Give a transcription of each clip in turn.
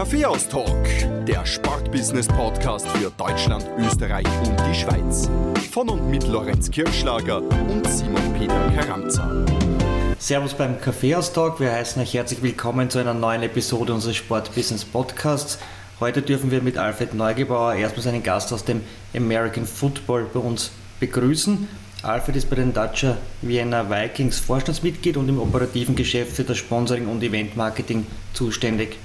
Kaffeehaus-Talk, der Sportbusiness-Podcast für Deutschland, Österreich und die Schweiz. Von und mit Lorenz Kirschlager und Simon Peter Karamza. Servus beim Kaffeehaus-Talk. Wir heißen euch herzlich willkommen zu einer neuen Episode unseres Sportbusiness-Podcasts. Heute dürfen wir mit Alfred Neugebauer erstmals einen Gast aus dem American Football bei uns begrüßen. Alfred ist bei den Dacia Vienna Vikings Vorstandsmitglied und im operativen Geschäft für das Sponsoring und Eventmarketing zuständig.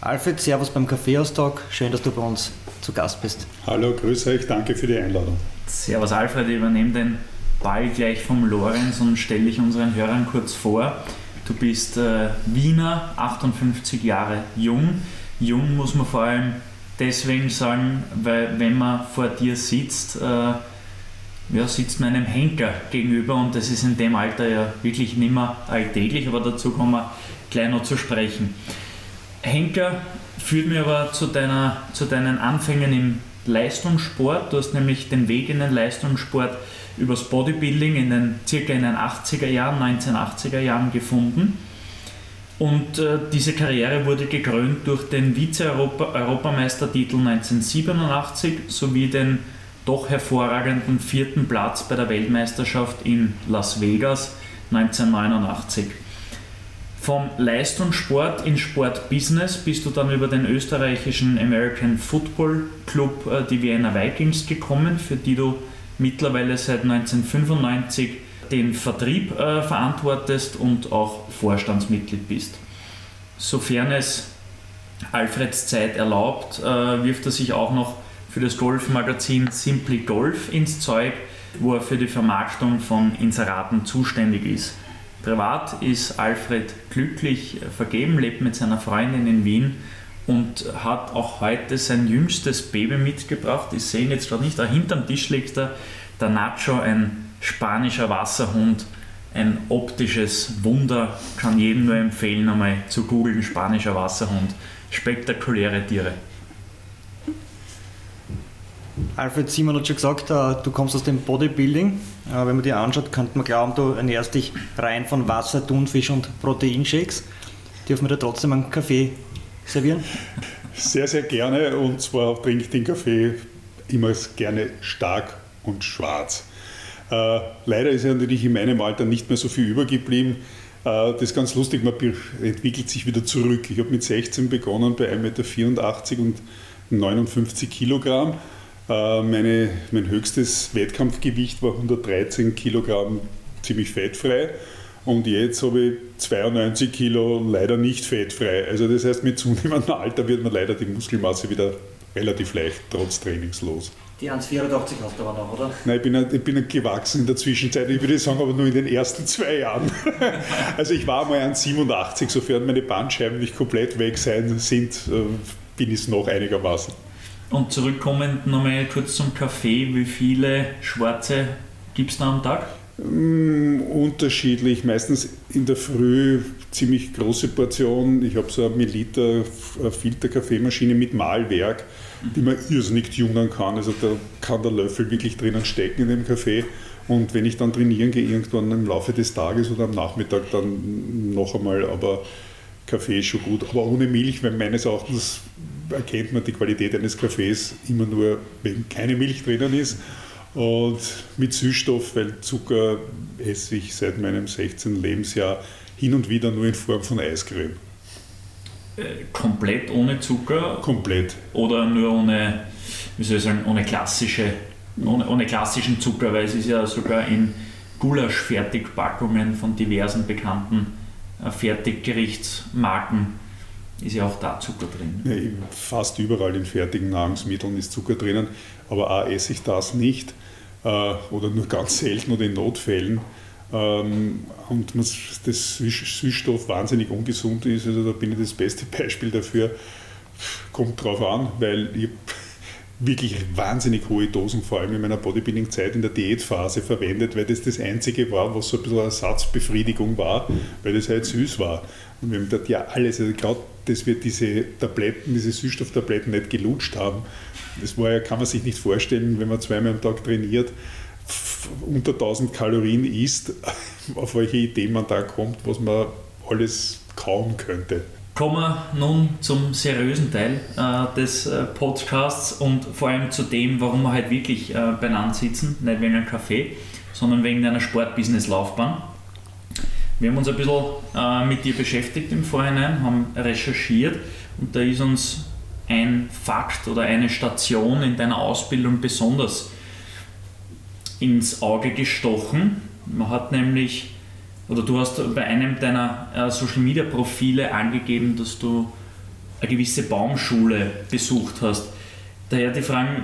Alfred, Servus beim Kaffeehaustag. Schön, dass du bei uns zu Gast bist. Hallo, grüße euch, danke für die Einladung. Servus Alfred, ich übernehme den Ball gleich vom Lorenz und stelle dich unseren Hörern kurz vor. Du bist äh, Wiener, 58 Jahre jung. Jung muss man vor allem deswegen sagen, weil wenn man vor dir sitzt, äh, ja, sitzt man einem Henker gegenüber und das ist in dem Alter ja wirklich nicht mehr alltäglich, aber dazu kommen wir gleich noch zu sprechen. Henker führt mir aber zu, deiner, zu deinen Anfängen im Leistungssport. Du hast nämlich den Weg in den Leistungssport übers Bodybuilding in den circa in den 80er Jahren, 1980er Jahren gefunden. Und äh, diese Karriere wurde gekrönt durch den Vize-Europameistertitel -Europa 1987 sowie den doch hervorragenden vierten Platz bei der Weltmeisterschaft in Las Vegas 1989. Vom Leistungssport in Sportbusiness bist du dann über den österreichischen American Football Club äh, die Vienna Vikings gekommen, für die du mittlerweile seit 1995 den Vertrieb äh, verantwortest und auch Vorstandsmitglied bist. Sofern es Alfreds Zeit erlaubt, äh, wirft er sich auch noch für das Golfmagazin Simply Golf ins Zeug, wo er für die Vermarktung von Inseraten zuständig ist. Privat ist Alfred glücklich vergeben, lebt mit seiner Freundin in Wien und hat auch heute sein jüngstes Baby mitgebracht. Ich sehe ihn jetzt gerade nicht, da hinterm Tisch liegt er, der Nacho, ein spanischer Wasserhund, ein optisches Wunder, kann jedem nur empfehlen, einmal zu googeln, spanischer Wasserhund. Spektakuläre Tiere. Alfred Simon hat schon gesagt, äh, du kommst aus dem Bodybuilding. Äh, wenn man dir anschaut, könnte man glauben, du ernährst dich rein von Wasser, Thunfisch und Proteinshakes. Dürfen wir da trotzdem einen Kaffee servieren? Sehr, sehr gerne. Und zwar trinke ich den Kaffee immer gerne stark und schwarz. Äh, leider ist ja natürlich in meinem Alter nicht mehr so viel übergeblieben. Das ist ganz lustig, man entwickelt sich wieder zurück. Ich habe mit 16 begonnen bei 1,84 Meter und 59 Kilogramm meine, mein höchstes Wettkampfgewicht war 113 Kilogramm ziemlich fettfrei. Und jetzt habe ich 92 Kilo leider nicht fettfrei. Also das heißt, mit zunehmendem Alter wird man leider die Muskelmasse wieder relativ leicht, trotz trainingslos. Die 1,84 hast du aber noch, oder? Nein, ich bin, ich bin gewachsen in der Zwischenzeit. Ich würde sagen, aber nur in den ersten zwei Jahren. also ich war mal 1,87, sofern meine Bandscheiben nicht komplett weg sein sind, äh, bin ich es noch einigermaßen. Und zurückkommend nochmal kurz zum Kaffee. Wie viele schwarze gibt es da am Tag? Mm, unterschiedlich, meistens in der Früh ziemlich große Portion. Ich habe so eine Milliliter Filterkaffeemaschine mit Mahlwerk, die man irrsinnig tunen kann. Also da kann der Löffel wirklich drinnen stecken in dem Kaffee. Und wenn ich dann trainieren gehe, irgendwann im Laufe des Tages oder am Nachmittag, dann noch einmal, aber Kaffee ist schon gut. Aber ohne Milch, weil meines Erachtens erkennt man die Qualität eines Kaffees immer nur, wenn keine Milch drinnen ist. Und mit Süßstoff, weil Zucker esse ich seit meinem 16. Lebensjahr hin und wieder nur in Form von Eiscreme. Äh, komplett ohne Zucker? Komplett. Oder nur ohne, wie soll ich sagen, ohne, klassische, ohne, ohne klassischen Zucker, weil es ist ja sogar in Gulasch-Fertigpackungen von diversen bekannten Fertiggerichtsmarken ist ja auch da Zucker drin. Ja, fast überall in fertigen Nahrungsmitteln ist Zucker drinnen, aber A esse ich das nicht äh, oder nur ganz selten oder in Notfällen. Ähm, und das Süßstoff wahnsinnig ungesund ist, also da bin ich das beste Beispiel dafür. Kommt drauf an, weil ich wirklich wahnsinnig hohe Dosen, vor allem in meiner Bodybuilding-Zeit in der Diätphase verwendet, weil das das Einzige war, was so ein bisschen Ersatzbefriedigung war, weil das halt süß war. Und wir haben gedacht, ja alles, also gerade, dass wir diese Tabletten, diese Süßstofftabletten nicht gelutscht haben, das war ja, kann man sich nicht vorstellen, wenn man zweimal am Tag trainiert, unter 1000 Kalorien isst, auf welche Idee man da kommt, was man alles kauen könnte. Kommen wir nun zum seriösen Teil äh, des äh, Podcasts und vor allem zu dem, warum wir halt wirklich äh, beieinander sitzen, nicht wegen einem Kaffee, sondern wegen deiner Sportbusiness-Laufbahn. Wir haben uns ein bisschen äh, mit dir beschäftigt im Vorhinein, haben recherchiert und da ist uns ein Fakt oder eine Station in deiner Ausbildung besonders ins Auge gestochen. Man hat nämlich oder du hast bei einem deiner äh, Social Media Profile angegeben, dass du eine gewisse Baumschule besucht hast. Daher die Frage,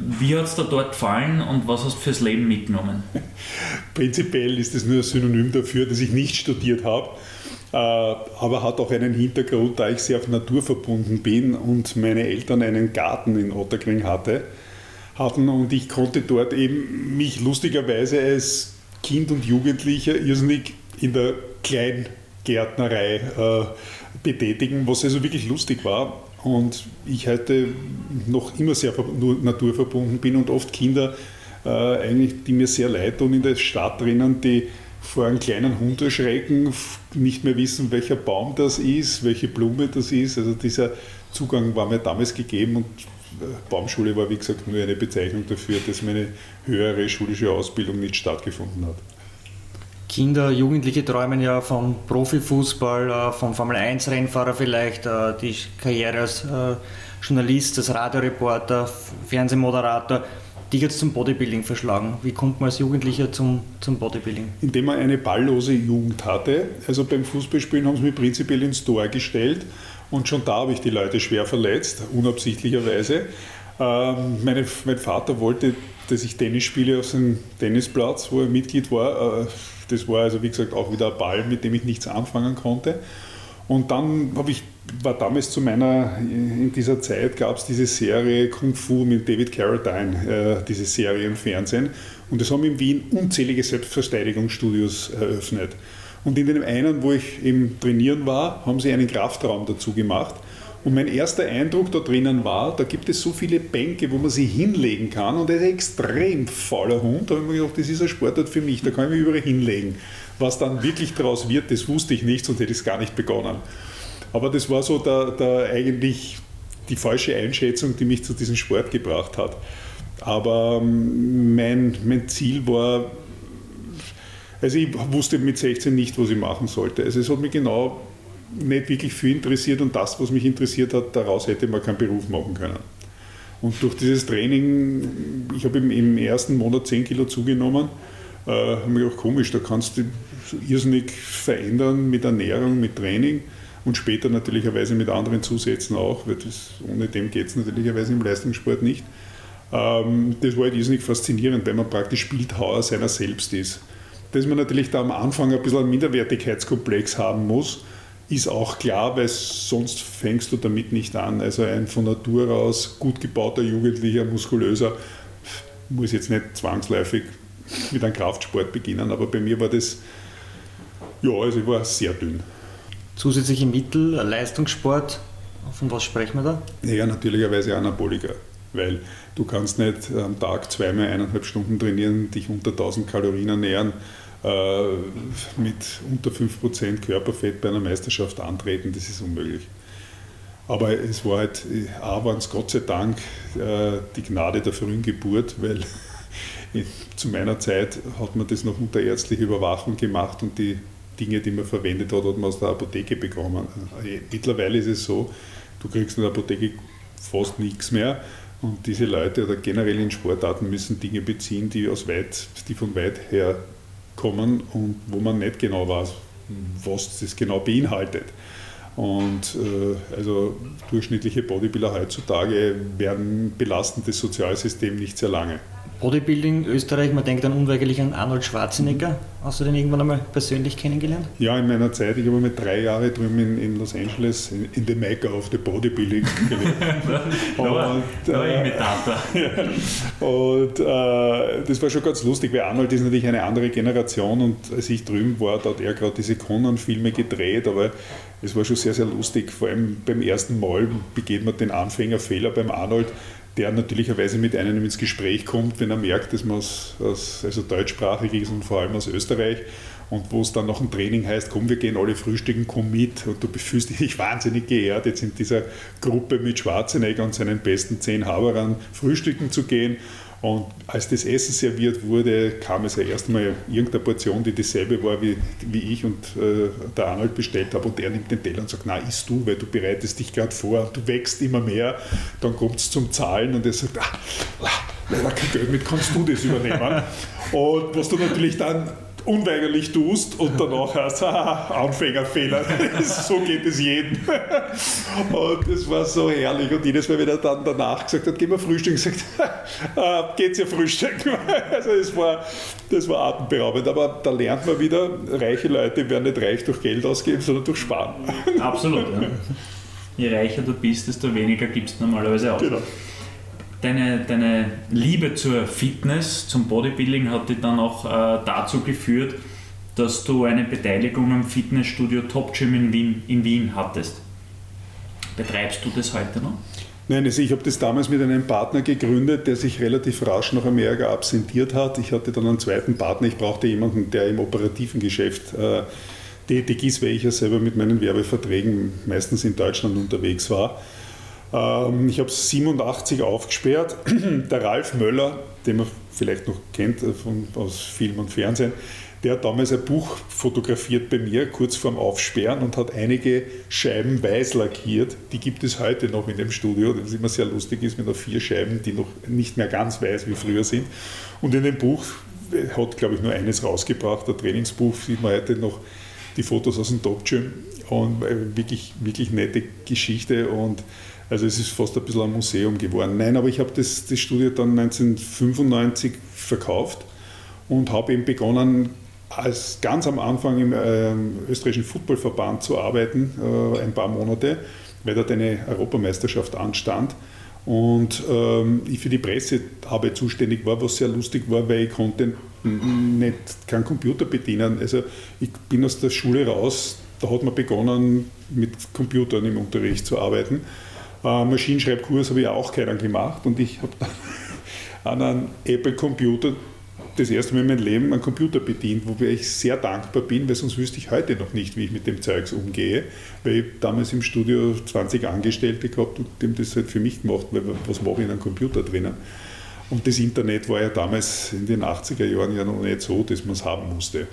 wie hat es dir dort gefallen und was hast du fürs Leben mitgenommen? Prinzipiell ist es nur ein Synonym dafür, dass ich nicht studiert habe, äh, aber hat auch einen Hintergrund, da ich sehr auf Natur verbunden bin und meine Eltern einen Garten in Otterkring hatte, hatten und ich konnte dort eben mich lustigerweise als Kind und Jugendlicher irrsinnig in der Kleingärtnerei äh, betätigen, was also wirklich lustig war. Und ich heute noch immer sehr naturverbunden bin und oft Kinder, äh, eigentlich, die mir sehr leid tun in der Stadt drinnen, die vor einem kleinen Hund erschrecken, nicht mehr wissen, welcher Baum das ist, welche Blume das ist. Also dieser Zugang war mir damals gegeben und äh, Baumschule war, wie gesagt, nur eine Bezeichnung dafür, dass meine höhere schulische Ausbildung nicht stattgefunden hat. Kinder, Jugendliche träumen ja vom Profifußball, äh, vom Formel-1-Rennfahrer vielleicht, äh, die Karriere als äh, Journalist, als Radioreporter, Fernsehmoderator. Die jetzt zum Bodybuilding verschlagen. Wie kommt man als Jugendlicher zum, zum Bodybuilding? Indem man eine balllose Jugend hatte. Also beim Fußballspielen haben sie mich prinzipiell ins Tor gestellt und schon da habe ich die Leute schwer verletzt, unabsichtlicherweise. Ähm, meine, mein Vater wollte, dass ich Tennis spiele auf seinem Tennisplatz, wo er Mitglied war das war also wie gesagt auch wieder ein Ball, mit dem ich nichts anfangen konnte. Und dann habe ich, war damals zu meiner, in dieser Zeit gab es diese Serie Kung Fu mit David Carradine, äh, diese Serie im Fernsehen. Und es haben in Wien unzählige Selbstverteidigungsstudios eröffnet. Und in dem einen, wo ich im Trainieren war, haben sie einen Kraftraum dazu gemacht. Und mein erster Eindruck da drinnen war, da gibt es so viele Bänke, wo man sie hinlegen kann und er ist ein extrem fauler Hund. Da habe ich mir gedacht, das ist ein Sportart für mich, da kann ich mich überall hinlegen. Was dann wirklich daraus wird, das wusste ich nicht, sonst hätte ich es gar nicht begonnen. Aber das war so der, der eigentlich die falsche Einschätzung, die mich zu diesem Sport gebracht hat. Aber ähm, mein, mein Ziel war, also ich wusste mit 16 nicht, was ich machen sollte. Also es hat mich genau nicht wirklich viel interessiert und das, was mich interessiert hat, daraus hätte man keinen Beruf machen können. Und durch dieses Training, ich habe im, ersten Monat 10 Kilo zugenommen, äh, habe mir gedacht, komisch, da kannst du irrsinnig verändern mit Ernährung, mit Training und später natürlicherweise mit anderen Zusätzen auch, weil das, ohne dem geht es natürlicherweise im Leistungssport nicht. Ähm, das war halt irrsinnig faszinierend, weil man praktisch Bildhauer seiner selbst ist. Dass man natürlich da am Anfang ein bisschen einen Minderwertigkeitskomplex haben muss, ist auch klar, weil sonst fängst du damit nicht an. Also ein von Natur aus gut gebauter Jugendlicher, muskulöser, muss jetzt nicht zwangsläufig mit einem Kraftsport beginnen, aber bei mir war das, ja, also ich war sehr dünn. Zusätzliche Mittel, Leistungssport, von was sprechen wir da? Ja, natürlicherweise Anabolika, weil du kannst nicht am Tag zweimal eineinhalb Stunden trainieren, dich unter 1000 Kalorien ernähren äh, mit unter 5% Körperfett bei einer Meisterschaft antreten, das ist unmöglich. Aber es war halt, A, waren es Gott sei Dank äh, die Gnade der frühen Geburt, weil zu meiner Zeit hat man das noch unter ärztlicher Überwachung gemacht und die Dinge, die man verwendet hat, hat man aus der Apotheke bekommen. Äh, mittlerweile ist es so, du kriegst in der Apotheke fast nichts mehr und diese Leute oder generell in Sportarten müssen Dinge beziehen, die, aus weit, die von weit her kommen und wo man nicht genau weiß, was das genau beinhaltet. Und äh, also durchschnittliche Bodybuilder heutzutage werden belasten das Sozialsystem nicht sehr lange. Bodybuilding Österreich, man denkt dann unweigerlich an Arnold Schwarzenegger. Hast du den irgendwann einmal persönlich kennengelernt? Ja, in meiner Zeit, ich habe mit drei Jahren drüben in, in, Los Angeles in, in the Mecca of the Bodybuilding gelebt. und, äh, ja. Und äh, das war schon ganz lustig, weil Arnold ist natürlich eine andere Generation und als ich drüben war, da hat er gerade diese Conan-Filme gedreht, aber es war schon sehr, sehr lustig. Vor allem beim ersten Mal begeht man den Anfängerfehler beim Arnold der natürlicherweise mit einem ins Gespräch kommt, wenn er merkt, dass man aus, also deutschsprachig ist und vor allem aus Österreich. und wo es dann nach dem Training heißt, komm, wir gehen alle frühstücken, komm mit und du fühlst dich wahnsinnig geehrt, jetzt in dieser Gruppe mit Schwarzenegger und seinen besten zehn Haberern frühstücken zu gehen und als das Essen serviert wurde, kam es ja erstmal irgendeine Portion, die dieselbe war, wie, wie ich und äh, der Arnold bestellt habe. Und er nimmt den Teller und sagt, na, isst du, weil du bereitest dich gerade vor, du wächst immer mehr. Dann kommt es zum Zahlen und er sagt, ah, leider kein Geld mit, kannst du das übernehmen? Und was du natürlich dann unweigerlich tust und danach hast, haha, Anfängerfehler. so geht es jedem. Und das war so herrlich. Und jedes Mal, wenn er dann danach gesagt hat, gehen wir frühstücken, gesagt, äh, geht's ja frühstücken. Also das war, das war atemberaubend. Aber da lernt man wieder, reiche Leute werden nicht reich durch Geld ausgeben, sondern durch Sparen. Absolut, ja. Je reicher du bist, desto weniger gibst du normalerweise aus. Genau deine, deine Liebe zur Fitness, zum Bodybuilding hat dich dann auch äh, dazu geführt, dass du eine Beteiligung am Fitnessstudio Top Gym in Wien, in Wien hattest. Betreibst du das heute noch? Nein, also ich habe das damals mit einem Partner gegründet, der sich relativ rasch nach Amerika absentiert hat. Ich hatte dann einen zweiten Partner. Ich brauchte jemanden, der im operativen Geschäft äh, tätig ist, weil ich ja selber mit meinen Werbeverträgen meistens in Deutschland unterwegs war. Ähm, ich habe es 87 aufgesperrt. Der Ralf Möller, den man vielleicht noch kennt äh, von, aus Film und Fernsehen, der hat damals ein Buch fotografiert bei mir, kurz vorm Aufsperren, und hat einige Scheiben weiß lackiert. Die gibt es heute noch in dem Studio, was immer sehr lustig ist, mit noch vier Scheiben, die noch nicht mehr ganz weiß wie früher sind. Und in dem Buch hat, glaube ich, nur eines rausgebracht, ein Trainingsbuch, sieht man heute noch die Fotos aus dem Top Gym. Und äh, wirklich, wirklich nette Geschichte und also es ist fast ein bisschen ein Museum geworden. Nein, aber ich habe das, das Studio dann 1995 verkauft und habe eben begonnen, als ganz am Anfang im äh, österreichischen Footballverband zu arbeiten, äh, ein paar Monate, weil dort eine Europameisterschaft anstand. Und ähm, ich für die Pressearbeit zuständig war, was sehr lustig war, weil ich konnte nicht keinen Computer bedienen. Also ich bin aus der Schule raus, da hat man begonnen, mit Computern im Unterricht zu arbeiten. Äh, Maschinenschreibkurs habe ich auch keinen gemacht und ich habe dann an einem Apple-Computer das erste Mal in meinem Leben einen Computer bedient, wobei ich sehr dankbar bin, weil sonst wüsste ich heute noch nicht, wie ich mit dem Zeugs umgehe, weil ich damals im Studio 20 Angestellte gehabt und dem das halt für mich gemacht, weil was mache ich in einem Computer drinnen? Und das Internet war ja damals in den 80er Jahren ja noch nicht so, dass man es haben musste.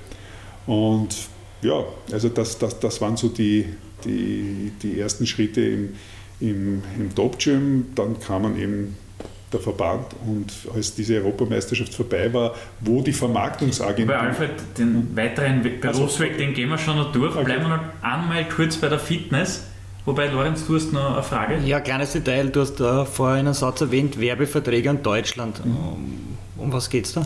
Und ja, also das, das, das waren so die, die, die ersten Schritte im, im, im Top Gym, dann kamen eben der Verband und als diese Europameisterschaft vorbei war, wo die Vermarktungsagentur. Bei Alfred, den weiteren Berufsweg, den gehen wir schon noch durch. Okay. Bleiben wir noch einmal kurz bei der Fitness. Wobei, Lorenz, du hast noch eine Frage. Ja, kleines Detail. Du hast da vorher einen Satz erwähnt, Werbeverträge in Deutschland. Mhm. Um, um was geht es da?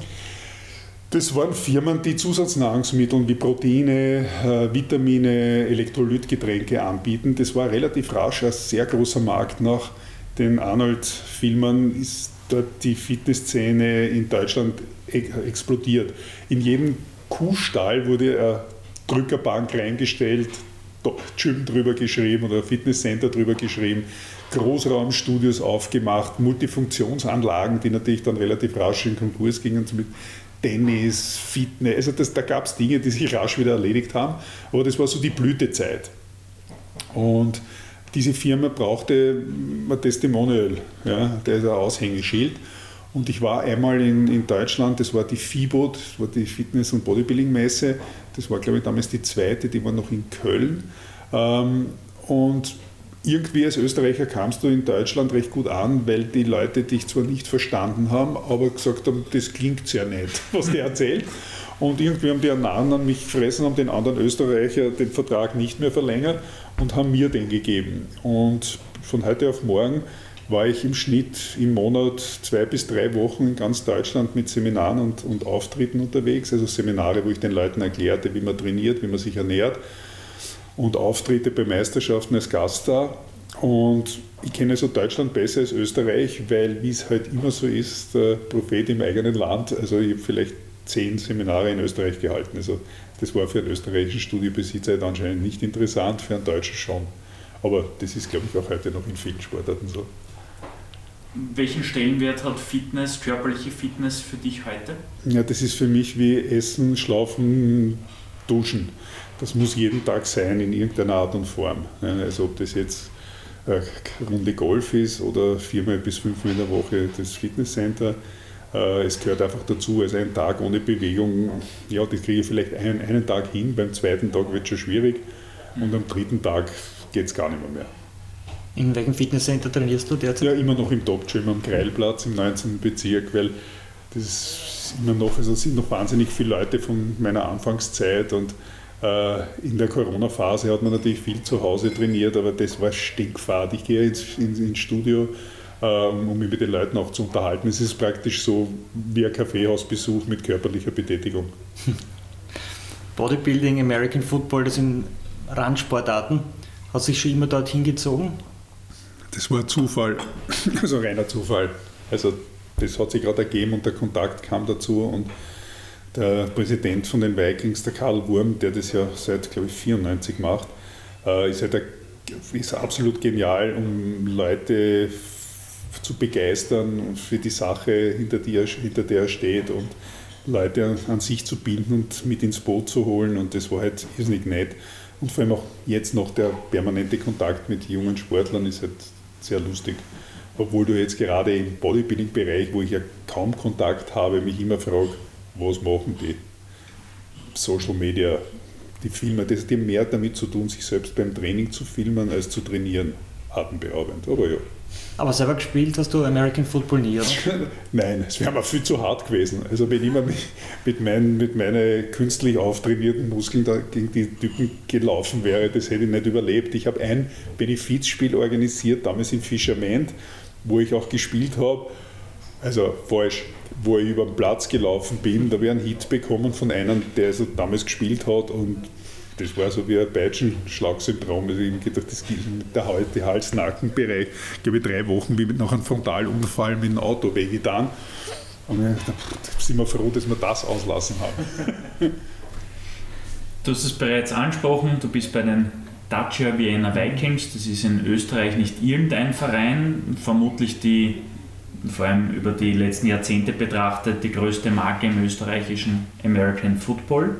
Das waren Firmen, die Zusatznahrungsmittel wie Proteine, äh, Vitamine, Elektrolytgetränke anbieten. Das war relativ rasch ein sehr großer Markt. Nach den Arnold-Filmen ist dort die Fitnessszene in Deutschland explodiert. In jedem Kuhstall wurde eine Drückerbank reingestellt, Gym drüber geschrieben oder Fitnesscenter drüber geschrieben, Großraumstudios aufgemacht, Multifunktionsanlagen, die natürlich dann relativ rasch in Konkurs gingen, mit Tennis, Fitness, also das, da gab es Dinge, die sich rasch wieder erledigt haben, aber das war so die Blütezeit. Und diese Firma brauchte ein Testimonial, ja, der ist ein Aushängeschild. Und ich war einmal in, in Deutschland, das war die FIBO, das war die Fitness- und Bodybuilding-Messe, das war glaube ich damals die zweite, die war noch in Köln. Ähm, und irgendwie als Österreicher kamst du in Deutschland recht gut an, weil die Leute dich zwar nicht verstanden haben, aber gesagt haben, das klingt sehr nett, was der erzählt. Und irgendwie haben die einen anderen mich gefressen, haben den anderen Österreicher den Vertrag nicht mehr verlängert und haben mir den gegeben. Und von heute auf morgen war ich im Schnitt im Monat zwei bis drei Wochen in ganz Deutschland mit Seminaren und, und Auftritten unterwegs. Also Seminare, wo ich den Leuten erklärte, wie man trainiert, wie man sich ernährt und Auftritte bei Meisterschaften als Gaststar. Und ich kenne also Deutschland besser als Österreich, weil, wie es halt immer so ist, der Prophet im eigenen Land, also ich habe vielleicht zehn Seminare in Österreich gehalten. Also das war für einen österreichischen Studiobesitzer anscheinend nicht interessant, für einen Deutschen schon. Aber das ist, glaube ich, auch heute noch in vielen Sportarten so. Welchen Stellenwert hat Fitness, körperliche Fitness für dich heute? Ja, das ist für mich wie Essen, Schlafen, duschen. Das muss jeden Tag sein in irgendeiner Art und Form. Also ob das jetzt eine Runde Golf ist oder viermal bis fünfmal in der Woche das Fitnesscenter. Äh, es gehört einfach dazu, also ein Tag ohne Bewegung, ja, das kriege ich vielleicht einen, einen Tag hin, beim zweiten Tag wird es schon schwierig und am dritten Tag geht es gar nicht mehr. mehr. In welchem Fitnesscenter trainierst du derzeit? Ja, immer noch im Top Gym am Greilplatz im 19. Bezirk, weil das ist immer noch, also sind noch wahnsinnig viele Leute von meiner Anfangszeit und in der Corona-Phase hat man natürlich viel zu Hause trainiert, aber das war stinkfad. Ich gehe ins, ins, ins Studio, ähm, um mich mit den Leuten auch zu unterhalten. Es ist praktisch so wie ein Kaffeehausbesuch mit körperlicher Betätigung. Bodybuilding, American Football, das sind Randsportarten. Hat sich schon immer dorthin gezogen? Das war Zufall, also reiner Zufall. Also das hat sich gerade ergeben und der Kontakt kam dazu und der Präsident von den Vikings, der Karl Wurm, der das ja seit, glaube ich, 94 macht, äh, ist, halt ist absolut genial, um Leute zu begeistern für die Sache, hinter, die er, hinter der er steht und Leute an sich zu binden und mit ins Boot zu holen und das war halt irrsinnig nett. Und vor allem auch jetzt noch der permanente Kontakt mit jungen Sportlern ist halt sehr lustig. Obwohl du jetzt gerade im Bodybuilding-Bereich, wo ich ja kaum Kontakt habe, mich immer frage, was machen die Social Media, die Filmer, das hat mehr damit zu tun, sich selbst beim Training zu filmen, als zu trainieren, atemberaubend. Aber ja. Aber selber gespielt hast du American Football nie, oder? Nein, es wäre mir viel zu hart gewesen. Also wenn ich immer mit, meinen, mit meinen künstlich auftrainierten Muskeln da gegen die Typen gelaufen wäre, das hätte ich nicht überlebt. Ich habe ein Benefizspiel organisiert, damals in Fischerment, wo ich auch gespielt habe. Also falsch, wo ich über den Platz gelaufen bin, da habe ich einen Hit bekommen von einem, der also damals gespielt hat und das war so wie ein Peitschenschlagsyndrom. Also ich gedacht, das der Hals, der Hals-Nackenbereich, glaube ich, drei Wochen wie mit nach einem Frontalunfall mit dem Auto wehgetan. Und da sind wir froh, dass wir das auslassen haben. Du hast es bereits angesprochen, du bist bei den Dacia Vienna Vikings. Das ist in Österreich nicht irgendein Verein, vermutlich die vor allem über die letzten Jahrzehnte betrachtet, die größte Marke im österreichischen American Football.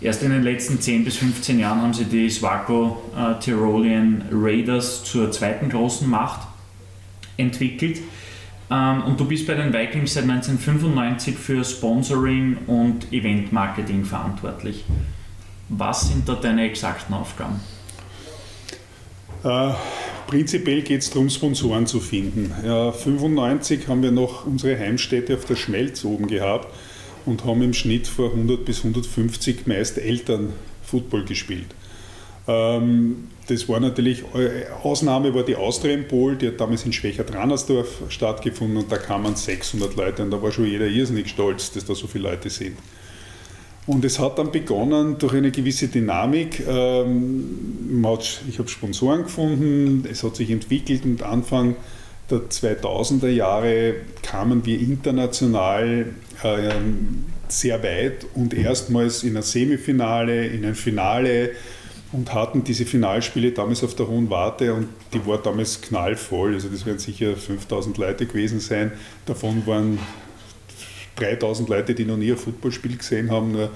Erst in den letzten 10 bis 15 Jahren haben sie die Swaco äh, Tyrolean Raiders zur zweiten großen Macht entwickelt. Ähm, und du bist bei den Vikings seit 1995 für Sponsoring und Event-Marketing verantwortlich. Was sind da deine exakten Aufgaben? Äh, Prinzipiell geht es darum, Sponsoren zu finden. Ja, 95 haben wir noch unsere Heimstätte auf der Schmelz oben gehabt und haben im Schnitt vor 100 bis 150 meist Eltern Football gespielt. Ähm, das war natürlich, äh, Ausnahme war die Austria Pol, die hat damals in Schwächert-Rannersdorf stattgefunden und da kamen 600 Leute und da war schon jeder irrsinnig stolz, dass da so viele Leute sind. Und es hat dann begonnen durch eine gewisse Dynamik. Ähm, ich habe Sponsoren gefunden, es hat sich entwickelt und Anfang der 2000er Jahre kamen wir international ähm, sehr weit und erstmals in ein Semifinale, in ein Finale und hatten diese Finalspiele damals auf der Hohen Warte und die war damals knallvoll. Also das werden sicher 5000 Leute gewesen sein. Davon waren 3000 Leute, die noch nie ein Footballspiel gesehen haben, nur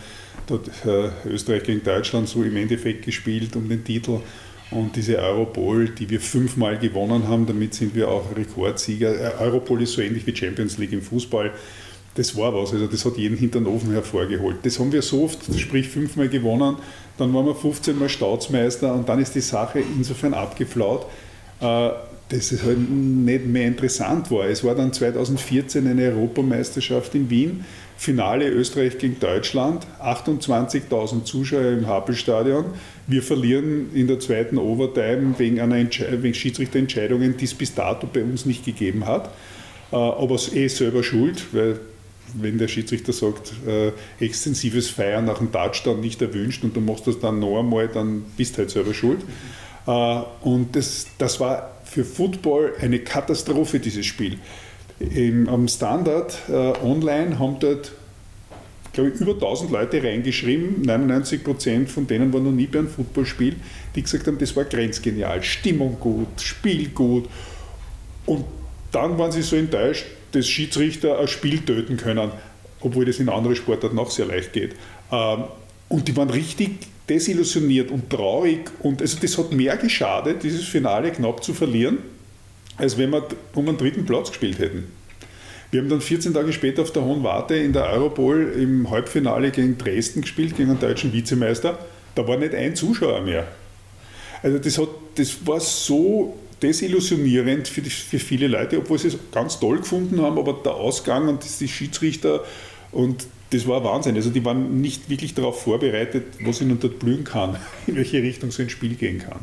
dort äh, Österreich gegen Deutschland so im Endeffekt gespielt um den Titel. Und diese Europol, die wir fünfmal gewonnen haben, damit sind wir auch Rekordsieger. Äh, Europol ist so ähnlich wie Champions League im Fußball. Das war was, also das hat jeden hinter den Ofen hervorgeholt. Das haben wir so oft, sprich fünfmal gewonnen, dann waren wir 15 Mal Staatsmeister und dann ist die Sache insofern abgeflaut, äh, dass es halt nicht mehr interessant war. Es war dann 2014 eine Europameisterschaft in Wien, Finale Österreich gegen Deutschland, 28.000 Zuschauer im Happelstadion. Wir verlieren in der zweiten Overtime wegen, einer wegen Schiedsrichterentscheidungen, die es bis dato bei uns nicht gegeben hat. Äh, aber eh selber schuld, weil wenn der Schiedsrichter sagt, äh, extensives Feiern nach dem Touchdown nicht erwünscht und du machst das dann noch einmal, dann bist du halt selber schuld. Äh, und das, das war für Football eine Katastrophe, dieses Spiel. Im, am Standard äh, online haben dort glaube ich, über 1000 Leute reingeschrieben, 99% von denen waren noch nie bei einem Footballspiel, die gesagt haben, das war grenzgenial, Stimmung gut, Spiel gut. Und dann waren sie so enttäuscht, dass Schiedsrichter ein Spiel töten können, obwohl das in anderen Sportarten auch sehr leicht geht. Ähm, Und die waren richtig desillusioniert und traurig. Und also das hat mehr geschadet, dieses Finale knapp zu verlieren, als wenn wir um einen dritten Platz gespielt hätten. Wir haben dann 14 Tage später auf der Hohen Warte in der Europol im Halbfinale gegen Dresden gespielt, gegen einen deutschen Vizemeister. Da war nicht ein Zuschauer mehr. Also das, hat, das war so desillusionierend für, die, für viele Leute, obwohl sie es ganz toll gefunden haben, aber der Ausgang und die Schiedsrichter und das war Wahnsinn. Also die waren nicht wirklich darauf vorbereitet, was ihnen dort blühen kann, in welche Richtung so ein Spiel gehen kann.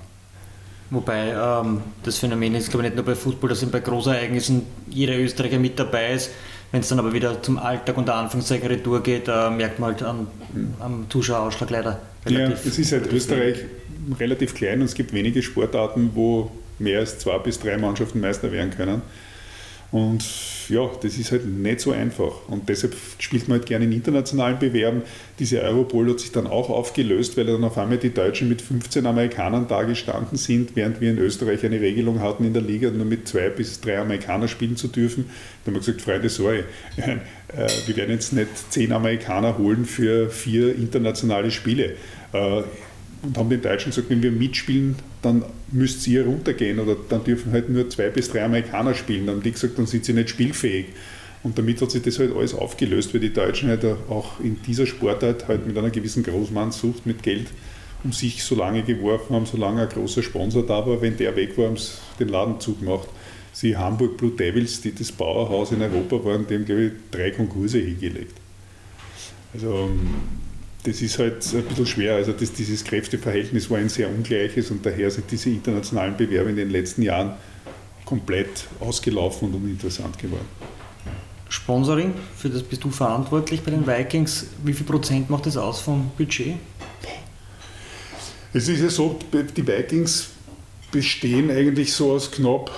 Wobei ähm, das Phänomen ist, glaube ich, nicht nur bei Fußball, dass bei Großereignissen jeder Österreicher mit dabei ist. Wenn es dann aber wieder zum Alltag und der Anfangszeit Retour geht, äh, merkt man halt am, am Zuschauerausschlag leider relativ. Ja, es ist halt Österreich relativ klein und es gibt wenige Sportarten, wo mehr als zwei bis drei Mannschaften Meister werden können. Und ja, das ist halt nicht so einfach. Und deshalb spielt man halt gerne in internationalen Bewerben. Diese Europol hat sich dann auch aufgelöst, weil dann auf einmal die Deutschen mit 15 Amerikanern da gestanden sind, während wir in Österreich eine Regelung hatten in der Liga, nur mit zwei bis drei Amerikanern spielen zu dürfen. Da haben wir gesagt, Freunde, sorry, äh, wir werden jetzt nicht zehn Amerikaner holen für vier internationale Spiele. Äh, und haben den Deutschen gesagt, wenn wir mitspielen, dann müsst ihr runtergehen oder dann dürfen halt nur zwei bis drei Amerikaner spielen. Dann haben die gesagt, dann sind sie nicht spielfähig. Und damit hat sich das halt alles aufgelöst, weil die Deutschen halt auch in dieser Sportart halt mit einer gewissen Großmannssucht mit Geld um sich so lange geworfen haben, solange ein großer Sponsor da war. Wenn der weg war, haben sie den Laden zugemacht. Sie Hamburg Blue Devils, die das Bauerhaus in Europa waren, die haben, glaube ich, drei Konkurse hingelegt. Also das ist halt ein bisschen schwer. Also das, dieses Kräfteverhältnis war ein sehr ungleiches und daher sind diese internationalen Bewerbe in den letzten Jahren komplett ausgelaufen und uninteressant geworden. Sponsoring, für das bist du verantwortlich bei den Vikings. Wie viel Prozent macht das aus vom Budget? Es ist ja so, die Vikings bestehen eigentlich so aus knapp,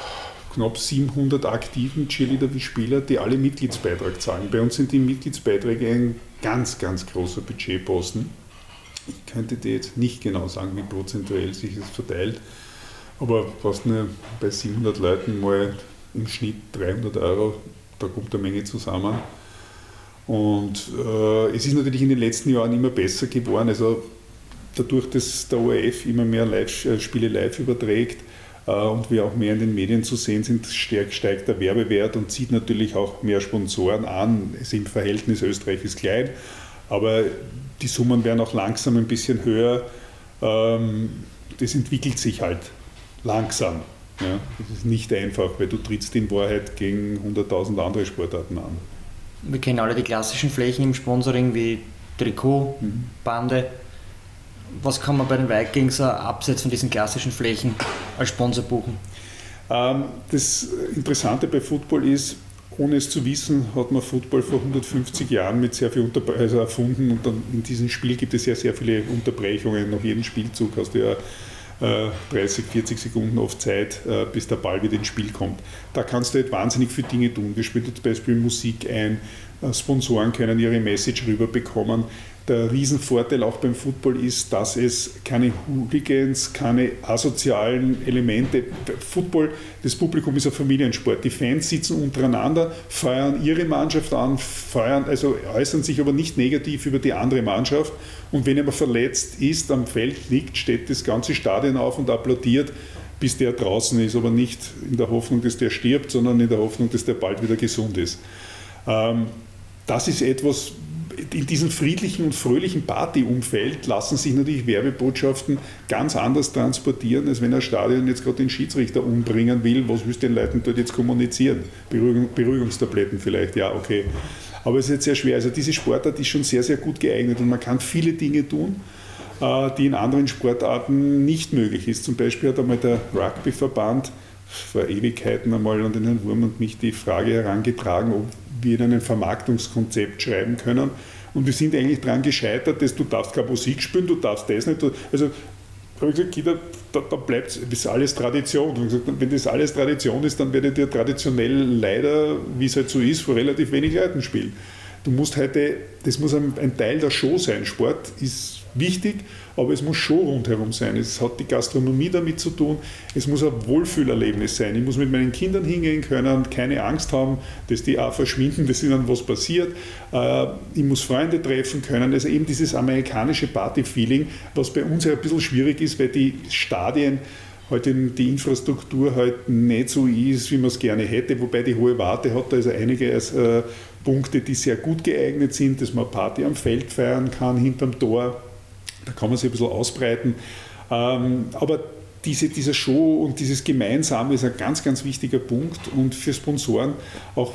knapp 700 aktiven Cheerleader wie Spieler, die alle Mitgliedsbeitrag zahlen. Bei uns sind die Mitgliedsbeiträge ein ganz, ganz großer Budgetposten. Ich könnte dir jetzt nicht genau sagen, wie prozentuell sich das verteilt, aber fast nur bei 700 Leuten mal im Schnitt 300 Euro, da kommt eine Menge zusammen. Und äh, es ist natürlich in den letzten Jahren immer besser geworden. Also dadurch, dass der ORF immer mehr live, äh, Spiele live überträgt und wir auch mehr in den Medien zu sehen sind, steigt der Werbewert und zieht natürlich auch mehr Sponsoren an. Es Im Verhältnis Österreich ist klein, aber die Summen werden auch langsam ein bisschen höher. Ähm, das entwickelt sich halt langsam. Ja, das ist nicht einfach, weil du trittst in Wahrheit gegen 100.000 andere Sportarten an. Wir kennen alle die klassischen Flächen im Sponsoring wie Trikot, mhm. Bande. Was kann man bei den Vikings abseits von diesen klassischen Flächen als Sponsor buchen? Ähm, das Interessante bei Football ist, ohne es zu wissen, hat man Football vor 150 Jahren mit sehr viel Unterbre also erfunden und dann in diesem Spiel gibt es ja sehr viele Unterbrechungen. Nach jedem Spielzug hast du ja 30, äh, 40 Sekunden oft Zeit, äh, bis der Ball wieder ins Spiel kommt. Da kannst du halt wahnsinnig viele Dinge tun. Wir spielen zum Beispiel Musik ein, äh, Sponsoren können ihre Message rüberbekommen der Riesenvorteil auch beim Football ist, dass es keine Hooligans, keine asozialen Elemente. Football, das Publikum ist ein Familiensport. Die Fans sitzen untereinander, feuern ihre Mannschaft an, feuern, also äußern sich aber nicht negativ über die andere Mannschaft. Und wenn jemand verletzt ist, am Feld liegt, steht das ganze Stadion auf und applaudiert bis der draußen ist, aber nicht in der Hoffnung, dass der stirbt, sondern in der Hoffnung, dass der bald wieder gesund ist. Ähm, das ist etwas, in diesem friedlichen und fröhlichen Partyumfeld lassen sich natürlich Werbebotschaften ganz anders transportieren, als wenn ein Stadion jetzt gerade den Schiedsrichter umbringen will. Was willst du den Leuten dort jetzt kommunizieren? Beruhigung, Beruhigungstabletten vielleicht, ja, okay. Aber es ist jetzt sehr schwer. Also diese Sportart ist schon sehr, sehr gut geeignet und man kann viele Dinge tun, äh, die in anderen Sportarten nicht möglich ist. Zum Beispiel hat einmal der Rugbyverband vor Ewigkeiten einmal an den Herrn Wurm und mich die Frage herangetragen, ob wir in ein Vermarktungskonzept schreiben können. Und wir sind eigentlich daran gescheitert, dass du darfst keine Musik spielen, du darfst das nicht. Also habe ich gesagt, Kinder, da, da bleibt es, alles Tradition. Und gesagt, wenn das alles Tradition ist, dann werdet ihr traditionell leider, wie es halt so ist, vor relativ wenig Leuten spielen. Du musst heute, das muss ein, ein Teil der Show sein. Sport ist wichtig, aber es muss schon rundherum sein. Es hat die Gastronomie damit zu tun, es muss ein Wohlfühlerlebnis sein. Ich muss mit meinen Kindern hingehen können, keine Angst haben, dass die auch verschwinden, dass ihnen was passiert. Äh, ich muss Freunde treffen können. Also eben dieses amerikanische Party-Feeling, was bei uns ja ein bisschen schwierig ist, weil die Stadien halt die Infrastruktur halt nicht so ist, wie man es gerne hätte, wobei die hohe Warte hat da also einige äh, Punkte, die sehr gut geeignet sind, dass man Party am Feld feiern kann, hinterm Tor, da kann man sich ein bisschen ausbreiten. Ähm, aber diese, diese Show und dieses Gemeinsame ist ein ganz, ganz wichtiger Punkt und für Sponsoren auch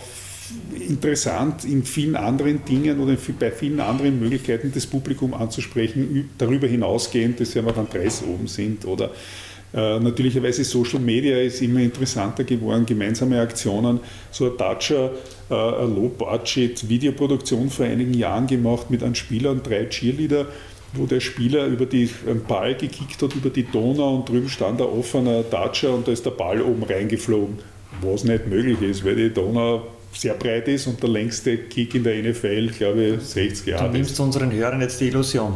interessant, in vielen anderen Dingen oder bei vielen anderen Möglichkeiten das Publikum anzusprechen, darüber hinausgehend, dass wir dann Preis oben sind oder äh, natürlicherweise Social Media ist immer interessanter geworden, gemeinsame Aktionen. So ein Dacia, äh, Low-Budget-Videoproduktion vor einigen Jahren gemacht mit einem Spieler und drei Cheerleader wo der Spieler über die, einen Ball gekickt hat über die Donau und drüben stand ein offener Datscher und da ist der Ball oben reingeflogen. Was nicht möglich ist, weil die Donau sehr breit ist und der längste Kick in der NFL, glaube ich, 60 Jahre. Du nimmst unseren Hörern jetzt die Illusion.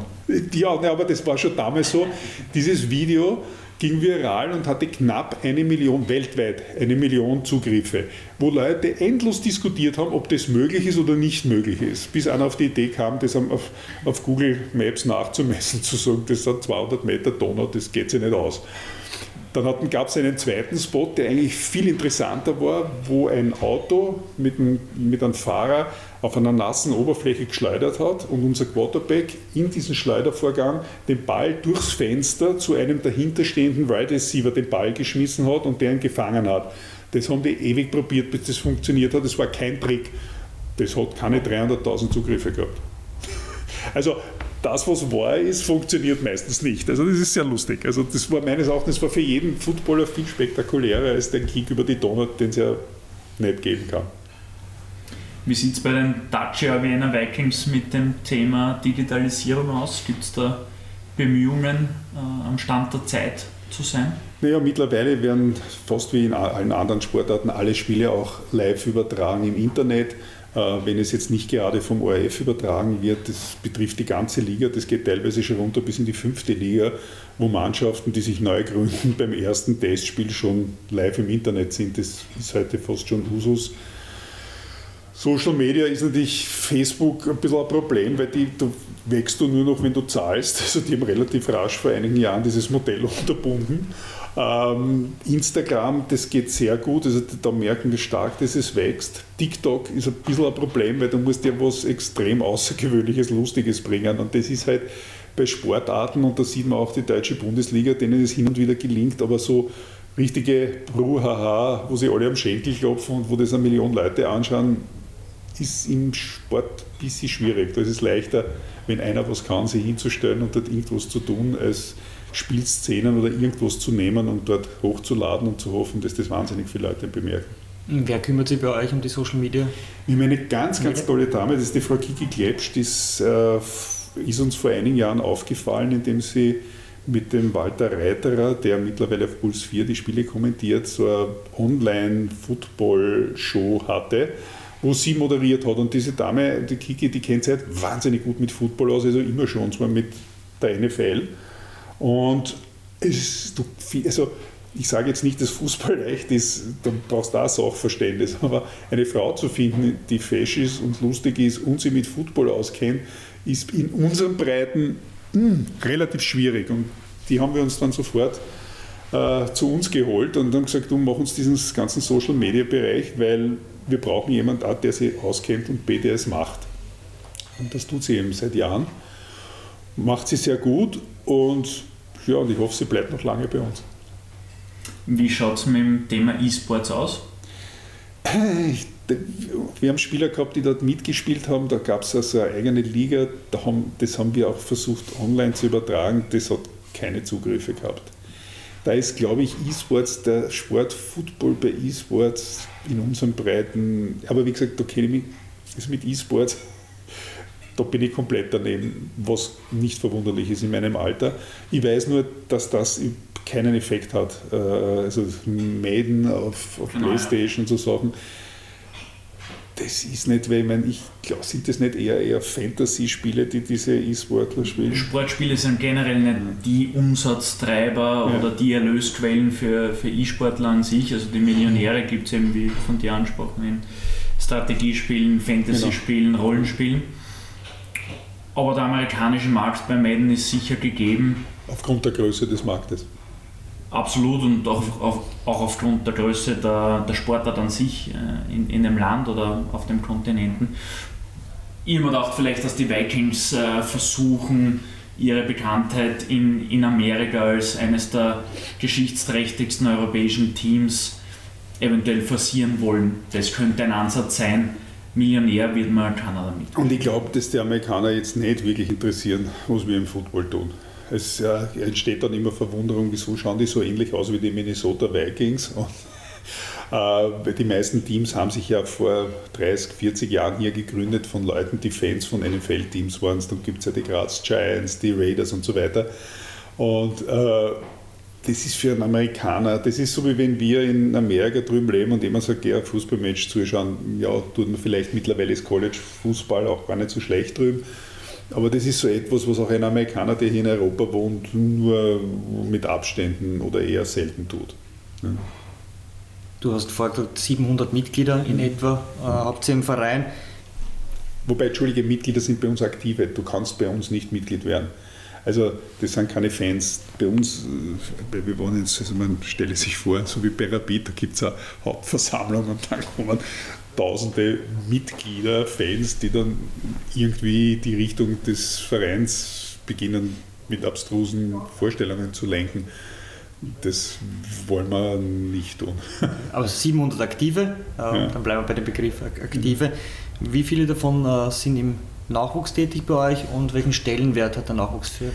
Ja, aber das war schon damals so. Dieses Video ging viral und hatte knapp eine Million weltweit, eine Million Zugriffe, wo Leute endlos diskutiert haben, ob das möglich ist oder nicht möglich ist, bis einer auf die Idee kam, das auf, auf Google Maps nachzumessen, zu sagen, das hat 200 Meter Donau, das geht sich nicht aus. Dann gab es einen zweiten Spot, der eigentlich viel interessanter war, wo ein Auto mit, einem, mit einem Fahrer auf einer nassen Oberfläche geschleudert hat und unser Quarterback in diesem Schleudervorgang den Ball durchs Fenster zu einem dahinterstehenden Wide Receiver den Ball geschmissen hat und der ihn gefangen hat. Das haben die ewig probiert, bis das funktioniert hat. Das war kein Trick. Das hat keine 300.000 Zugriffe gehabt. Also das, was wahr ist, funktioniert meistens nicht. Also das ist sehr lustig. Also das war meines Erachtens war für jeden Footballer viel spektakulärer als der Kick über die Donau, den es ja nicht geben kann. Wie sieht es bei den Dacia Vienna Vikings mit dem Thema Digitalisierung aus? Gibt es da Bemühungen, äh, am Stand der Zeit zu sein? Naja, mittlerweile werden fast wie in allen anderen Sportarten alle Spiele auch live übertragen im Internet. Äh, wenn es jetzt nicht gerade vom ORF übertragen wird, das betrifft die ganze Liga, das geht teilweise schon runter bis in die fünfte Liga, wo Mannschaften, die sich neu gründen, beim ersten Testspiel schon live im Internet sind. Das ist heute fast schon Usus. Social Media ist natürlich Facebook ein bisschen ein Problem, weil die, du wächst du nur noch, wenn du zahlst. Also die haben relativ rasch vor einigen Jahren dieses Modell unterbunden. Ähm, Instagram, das geht sehr gut, also da merken wir stark, dass es wächst. TikTok ist ein bisschen ein Problem, weil du musst ja was extrem Außergewöhnliches, Lustiges bringen und das ist halt bei Sportarten und da sieht man auch die deutsche Bundesliga, denen es hin und wieder gelingt, aber so richtige Bruhaha, wo sie alle am Schenkel klopfen und wo das eine Million Leute anschauen, ist im Sport ein bisschen schwierig. Da ist es leichter, wenn einer was kann, sich hinzustellen und dort irgendwas zu tun, als Spielszenen oder irgendwas zu nehmen und dort hochzuladen und zu hoffen, dass das wahnsinnig viele Leute bemerken. Wer kümmert sich bei euch um die Social Media? Wir haben eine ganz, ganz tolle Dame, das ist die Frau Kiki Klepsch, die ist, äh, ist uns vor einigen Jahren aufgefallen, indem sie mit dem Walter Reiterer, der mittlerweile auf Puls 4 die Spiele kommentiert, so eine Online-Football-Show hatte, wo sie moderiert hat. Und diese Dame, die Kiki, die kennt sich halt wahnsinnig gut mit Football aus, also immer schon, zwar mit der NFL. Und es, du, also ich sage jetzt nicht, dass Fußball leicht ist, da brauchst du auch Sachverständnis, aber eine Frau zu finden, die fesch ist und lustig ist und sie mit Football auskennt, ist in unseren Breiten mh, hm, relativ schwierig. Und die haben wir uns dann sofort äh, zu uns geholt und haben gesagt, du mach uns diesen ganzen Social Media Bereich, weil wir brauchen jemanden, A, der sich auskennt und B, der es macht. Und das tut sie eben seit Jahren. Macht sie sehr gut und ja, und ich hoffe, sie bleibt noch lange bei uns. Wie schaut es mit dem Thema E-Sports aus? Wir haben Spieler gehabt, die dort mitgespielt haben. Da gab es also eine eigene Liga. Da haben, das haben wir auch versucht online zu übertragen. Das hat keine Zugriffe gehabt. Da ist, glaube ich, E-Sports, der Sport Football bei E-Sports in unseren Breiten. Aber wie gesagt, da kenne ich mich das mit E-Sports da bin ich komplett daneben, was nicht verwunderlich ist in meinem Alter. Ich weiß nur, dass das keinen Effekt hat. Äh, also Maiden auf, auf genau, Playstation, ja. so Sachen. Das ist nicht, weil ich meine, ich glaube, sind das nicht eher, eher Fantasy-Spiele, die diese E-Sportler spielen? Sportspiele sind generell nicht die Umsatztreiber ja. oder die Erlösquellen für, für E-Sportler an sich. Also die Millionäre gibt es eben, wie von dir angesprochen, in Strategiespielen, Fantasy-Spielen, genau. Rollenspielen. Aber der amerikanische Markt bei Madden ist sicher gegeben. Aufgrund der Größe des Marktes. Absolut und auch, auch, auch aufgrund der Größe der, der Sportart an sich äh, in, in dem Land oder auf dem Kontinenten. Ich mir gedacht, vielleicht, dass die Vikings äh, versuchen, ihre Bekanntheit in, in Amerika als eines der geschichtsträchtigsten europäischen Teams eventuell forcieren wollen. Das könnte ein Ansatz sein. Millionär wird man keiner damit. Und ich glaube, dass die Amerikaner jetzt nicht wirklich interessieren, was wir im Football tun. Es entsteht dann immer Verwunderung, wieso schauen die so ähnlich aus wie die Minnesota Vikings. Und, äh, die meisten Teams haben sich ja vor 30, 40 Jahren hier gegründet von Leuten, die Fans von NFL-Teams waren. Dann gibt es ja die Graz Giants, die Raiders und so weiter. Und äh, das ist für einen Amerikaner, das ist so wie wenn wir in Amerika drüben leben und jemand sagt, ja, Fußballmatch zuschauen, ja, tut man vielleicht mittlerweile das College-Fußball auch gar nicht so schlecht drüben. Aber das ist so etwas, was auch ein Amerikaner, der hier in Europa wohnt, nur mit Abständen oder eher selten tut. Ja. Du hast vorher gesagt, 700 Mitglieder in etwa äh, habt ihr im Verein. Wobei, entschuldige, Mitglieder sind bei uns aktive. Du kannst bei uns nicht Mitglied werden. Also das sind keine Fans. Bei uns, äh, wir wohnen jetzt, also man stelle sich vor, so wie bei Rapid, da gibt es eine Hauptversammlung und dann kommen tausende Mitglieder, Fans, die dann irgendwie die Richtung des Vereins beginnen mit abstrusen Vorstellungen zu lenken. Das wollen wir nicht tun. Aber 700 Aktive, äh, ja. dann bleiben wir bei dem Begriff Aktive. Wie viele davon äh, sind im Nachwuchs tätig bei euch und welchen Stellenwert hat der Nachwuchs für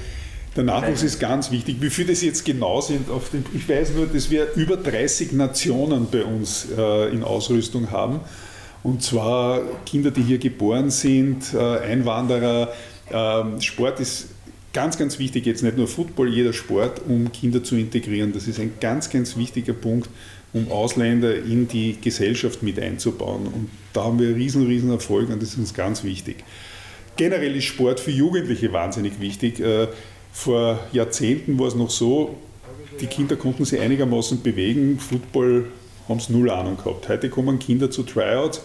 der Nachwuchs ist ganz wichtig. Wie viele das jetzt genau sind, den, ich weiß nur, dass wir über 30 Nationen bei uns äh, in Ausrüstung haben. Und zwar Kinder, die hier geboren sind, äh, Einwanderer. Ähm, Sport ist ganz, ganz wichtig, jetzt nicht nur Football, jeder Sport, um Kinder zu integrieren. Das ist ein ganz, ganz wichtiger Punkt, um Ausländer in die Gesellschaft mit einzubauen. Und da haben wir riesen, riesen Erfolg und das ist uns ganz wichtig. Generell ist Sport für Jugendliche wahnsinnig wichtig. Äh, vor Jahrzehnten war es noch so, die Kinder konnten sich einigermaßen bewegen. Football haben sie null Ahnung gehabt. Heute kommen Kinder zu Tryouts,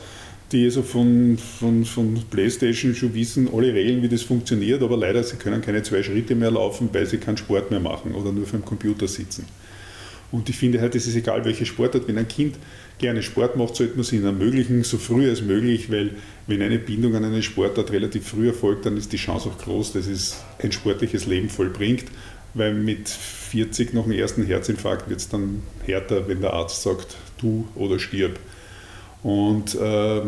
die also von, von, von Playstation schon wissen, alle Regeln, wie das funktioniert, aber leider, sie können keine zwei Schritte mehr laufen, weil sie keinen Sport mehr machen oder nur vor dem Computer sitzen. Und ich finde halt, es ist egal, welche Sportart, wenn ein Kind gerne Sport macht, sollte man es ihnen ermöglichen, so früh als möglich, weil wenn eine Bindung an einen Sportart relativ früh erfolgt, dann ist die Chance auch groß, dass es ein sportliches Leben vollbringt weil mit 40 nach dem ersten Herzinfarkt wird es dann härter, wenn der Arzt sagt, du oder stirb. Und äh,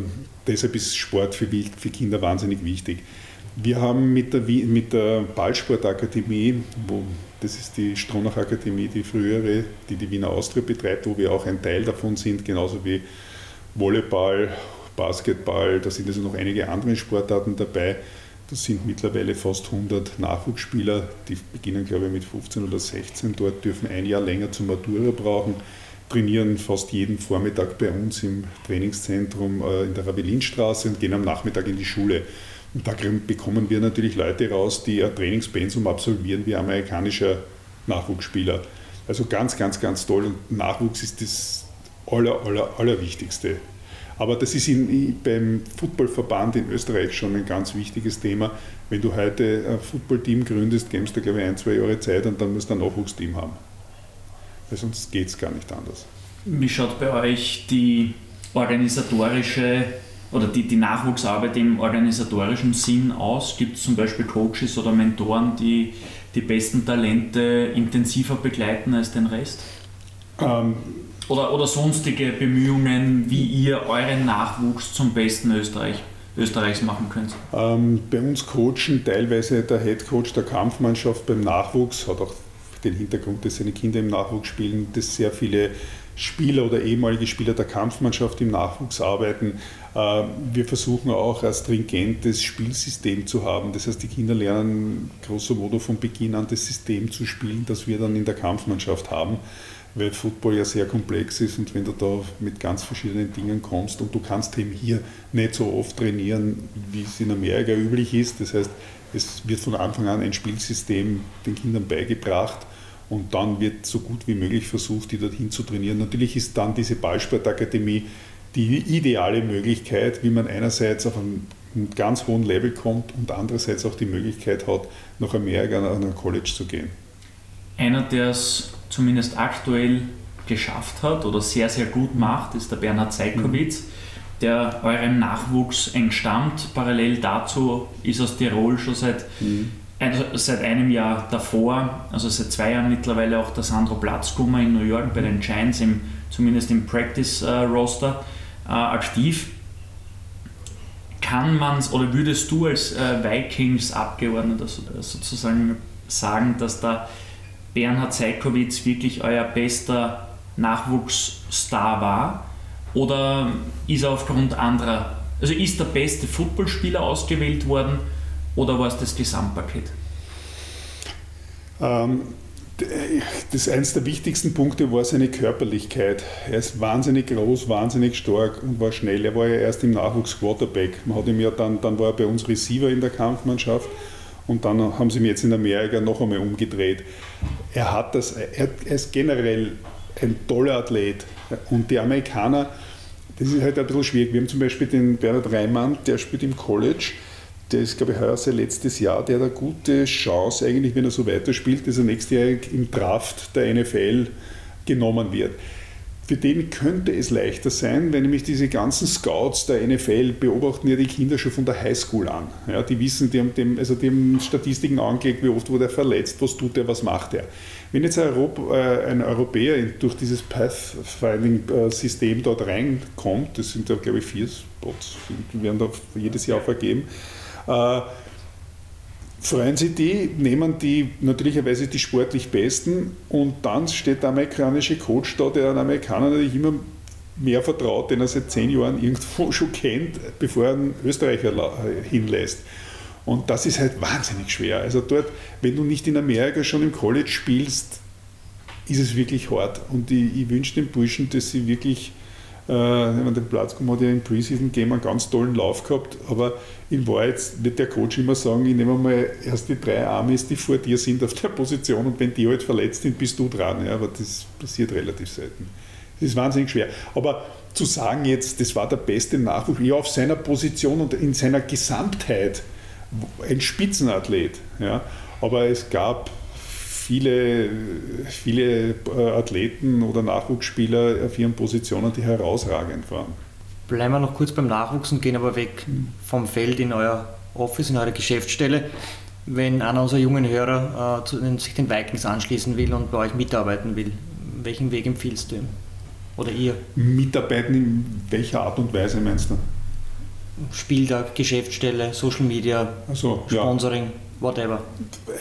deshalb ist Sport für, für, Kinder wahnsinnig wichtig. Wir haben mit der, mit der Ballsportakademie, wo, das ist die Stronach Akademie, die frühere, die die Wiener Austria betreibt, wo wir auch ein Teil davon sind, genauso wie Volleyball, Basketball, da sind also noch einige andere Sportarten dabei das sind mittlerweile fast 100 Nachwuchsspieler, die beginnen, glaube ich, mit 15 oder 16 dort, dürfen ein Jahr länger zur Matura brauchen, trainieren fast jeden Vormittag bei uns im Trainingszentrum äh, in der Ravelinstraße und gehen am Nachmittag in die Schule. Und da bekommen wir natürlich Leute raus, die ein Trainingspensum absolvieren wie amerikanischer Nachwuchsspieler. Also ganz, ganz, ganz toll. Und Nachwuchs ist das aller, aller, allerwichtigste aber das ist in, beim Footballverband in Österreich schon ein ganz wichtiges Thema. Wenn du heute ein Footballteam gründest, gibst du, glaube ich, ein, zwei Jahre Zeit und dann musst du ein Nachwuchsteam haben. Weil sonst geht es gar nicht anders. Wie schaut bei euch die organisatorische oder die, die Nachwuchsarbeit im organisatorischen Sinn aus? Gibt es zum Beispiel Coaches oder Mentoren, die die besten Talente intensiver begleiten als den Rest? Ähm, oder, oder sonstige Bemühungen, wie ihr euren Nachwuchs zum besten Österreich, Österreichs machen könnt? Ähm, bei uns coachen teilweise der Head Coach der Kampfmannschaft beim Nachwuchs, hat auch den Hintergrund, dass seine Kinder im Nachwuchs spielen, dass sehr viele Spieler oder ehemalige Spieler der Kampfmannschaft im Nachwuchs arbeiten. Äh, wir versuchen auch ein stringentes Spielsystem zu haben. Das heißt, die Kinder lernen grosso modo von Beginn an das System zu spielen, das wir dann in der Kampfmannschaft haben weil Football ja sehr komplex ist und wenn du da mit ganz verschiedenen Dingen kommst und du kannst eben hier nicht so oft trainieren, wie es in Amerika üblich ist. Das heißt, es wird von Anfang an ein Spielsystem den Kindern beigebracht und dann wird so gut wie möglich versucht, die dorthin zu trainieren. Natürlich ist dann diese Ballsportakademie die ideale Möglichkeit, wie man einerseits auf einem ganz hohen Level kommt und andererseits auch die Möglichkeit hat, nach Amerika an ein College zu gehen. Einer, der es zumindest aktuell geschafft hat oder sehr, sehr gut macht, ist der Bernhard Seikowitz, der eurem Nachwuchs entstammt. Parallel dazu ist aus Tirol schon seit, mhm. also seit einem Jahr davor, also seit zwei Jahren mittlerweile auch der Sandro Platzkummer in New York bei den Giants, im, zumindest im Practice-Roster, äh, aktiv. Kann man es oder würdest du als äh, Vikings-Abgeordneter sozusagen sagen, dass da Bernhard Seikowitz wirklich euer bester Nachwuchsstar war? Oder ist er aufgrund anderer, also ist der beste Footballspieler ausgewählt worden oder war es das Gesamtpaket? Ähm, das eines der wichtigsten Punkte war seine Körperlichkeit. Er ist wahnsinnig groß, wahnsinnig stark und war schnell. Er war ja erst im Nachwuchs Quarterback. Man hat ihm ja dann, dann war er bei uns Receiver in der Kampfmannschaft und dann haben sie ihn jetzt in Amerika noch einmal umgedreht. Er hat das, er, ist generell ein toller Athlet. Und die Amerikaner, das ist halt ein bisschen schwierig. Wir haben zum Beispiel den Bernhard Reimann, der spielt im College. Der ist, glaube ich, heuer sein letztes Jahr. Der hat eine gute Chance, eigentlich, wenn er so weiterspielt, dass er nächstes Jahr im Draft der NFL genommen wird. Für den könnte es leichter sein, wenn nämlich diese ganzen Scouts der NFL beobachten ja die Kinder schon von der Highschool an. Ja, die wissen, die haben, dem, also die haben Statistiken angelegt, wie oft wurde er verletzt, was tut er, was macht er. Wenn jetzt ein, Europ, äh, ein Europäer durch dieses Pathfinding-System dort reinkommt, das sind da glaube ich vier Spots, die werden da jedes Jahr vergeben, äh, freuen sich die, nehmen die natürlicherweise die sportlich Besten und dann steht der amerikanische Coach da, der den Amerikanern natürlich immer mehr vertraut, den er seit zehn Jahren irgendwo schon kennt, bevor er einen Österreicher hinlässt. Und das ist halt wahnsinnig schwer. Also dort, wenn du nicht in Amerika schon im College spielst, ist es wirklich hart. Und ich, ich wünsche den Burschen, dass sie wirklich äh, den Platz kommt, hat ja im Preseason-Game einen ganz tollen Lauf gehabt, aber in Wahrheit wird der Coach immer sagen, ich nehme mal erst die drei Amis, die vor dir sind auf der Position und wenn die halt verletzt sind, bist du dran. Ja, aber das passiert relativ selten. Das ist wahnsinnig schwer. Aber zu sagen jetzt, das war der beste Nachwuchs, ja, auf seiner Position und in seiner Gesamtheit ein Spitzenathlet. Ja, aber es gab viele, viele äh, Athleten oder Nachwuchsspieler auf ihren Positionen, die herausragend waren. Bleiben wir noch kurz beim Nachwuchs und gehen aber weg vom Feld in euer Office, in eure Geschäftsstelle. Wenn einer unserer jungen Hörer äh, sich den Vikings anschließen will und bei euch mitarbeiten will, welchen Weg empfiehlst du ihm? Oder ihr? Mitarbeiten in welcher Art und Weise meinst du? Spieltag, Geschäftsstelle, Social Media, so, Sponsoring. Ja whatever.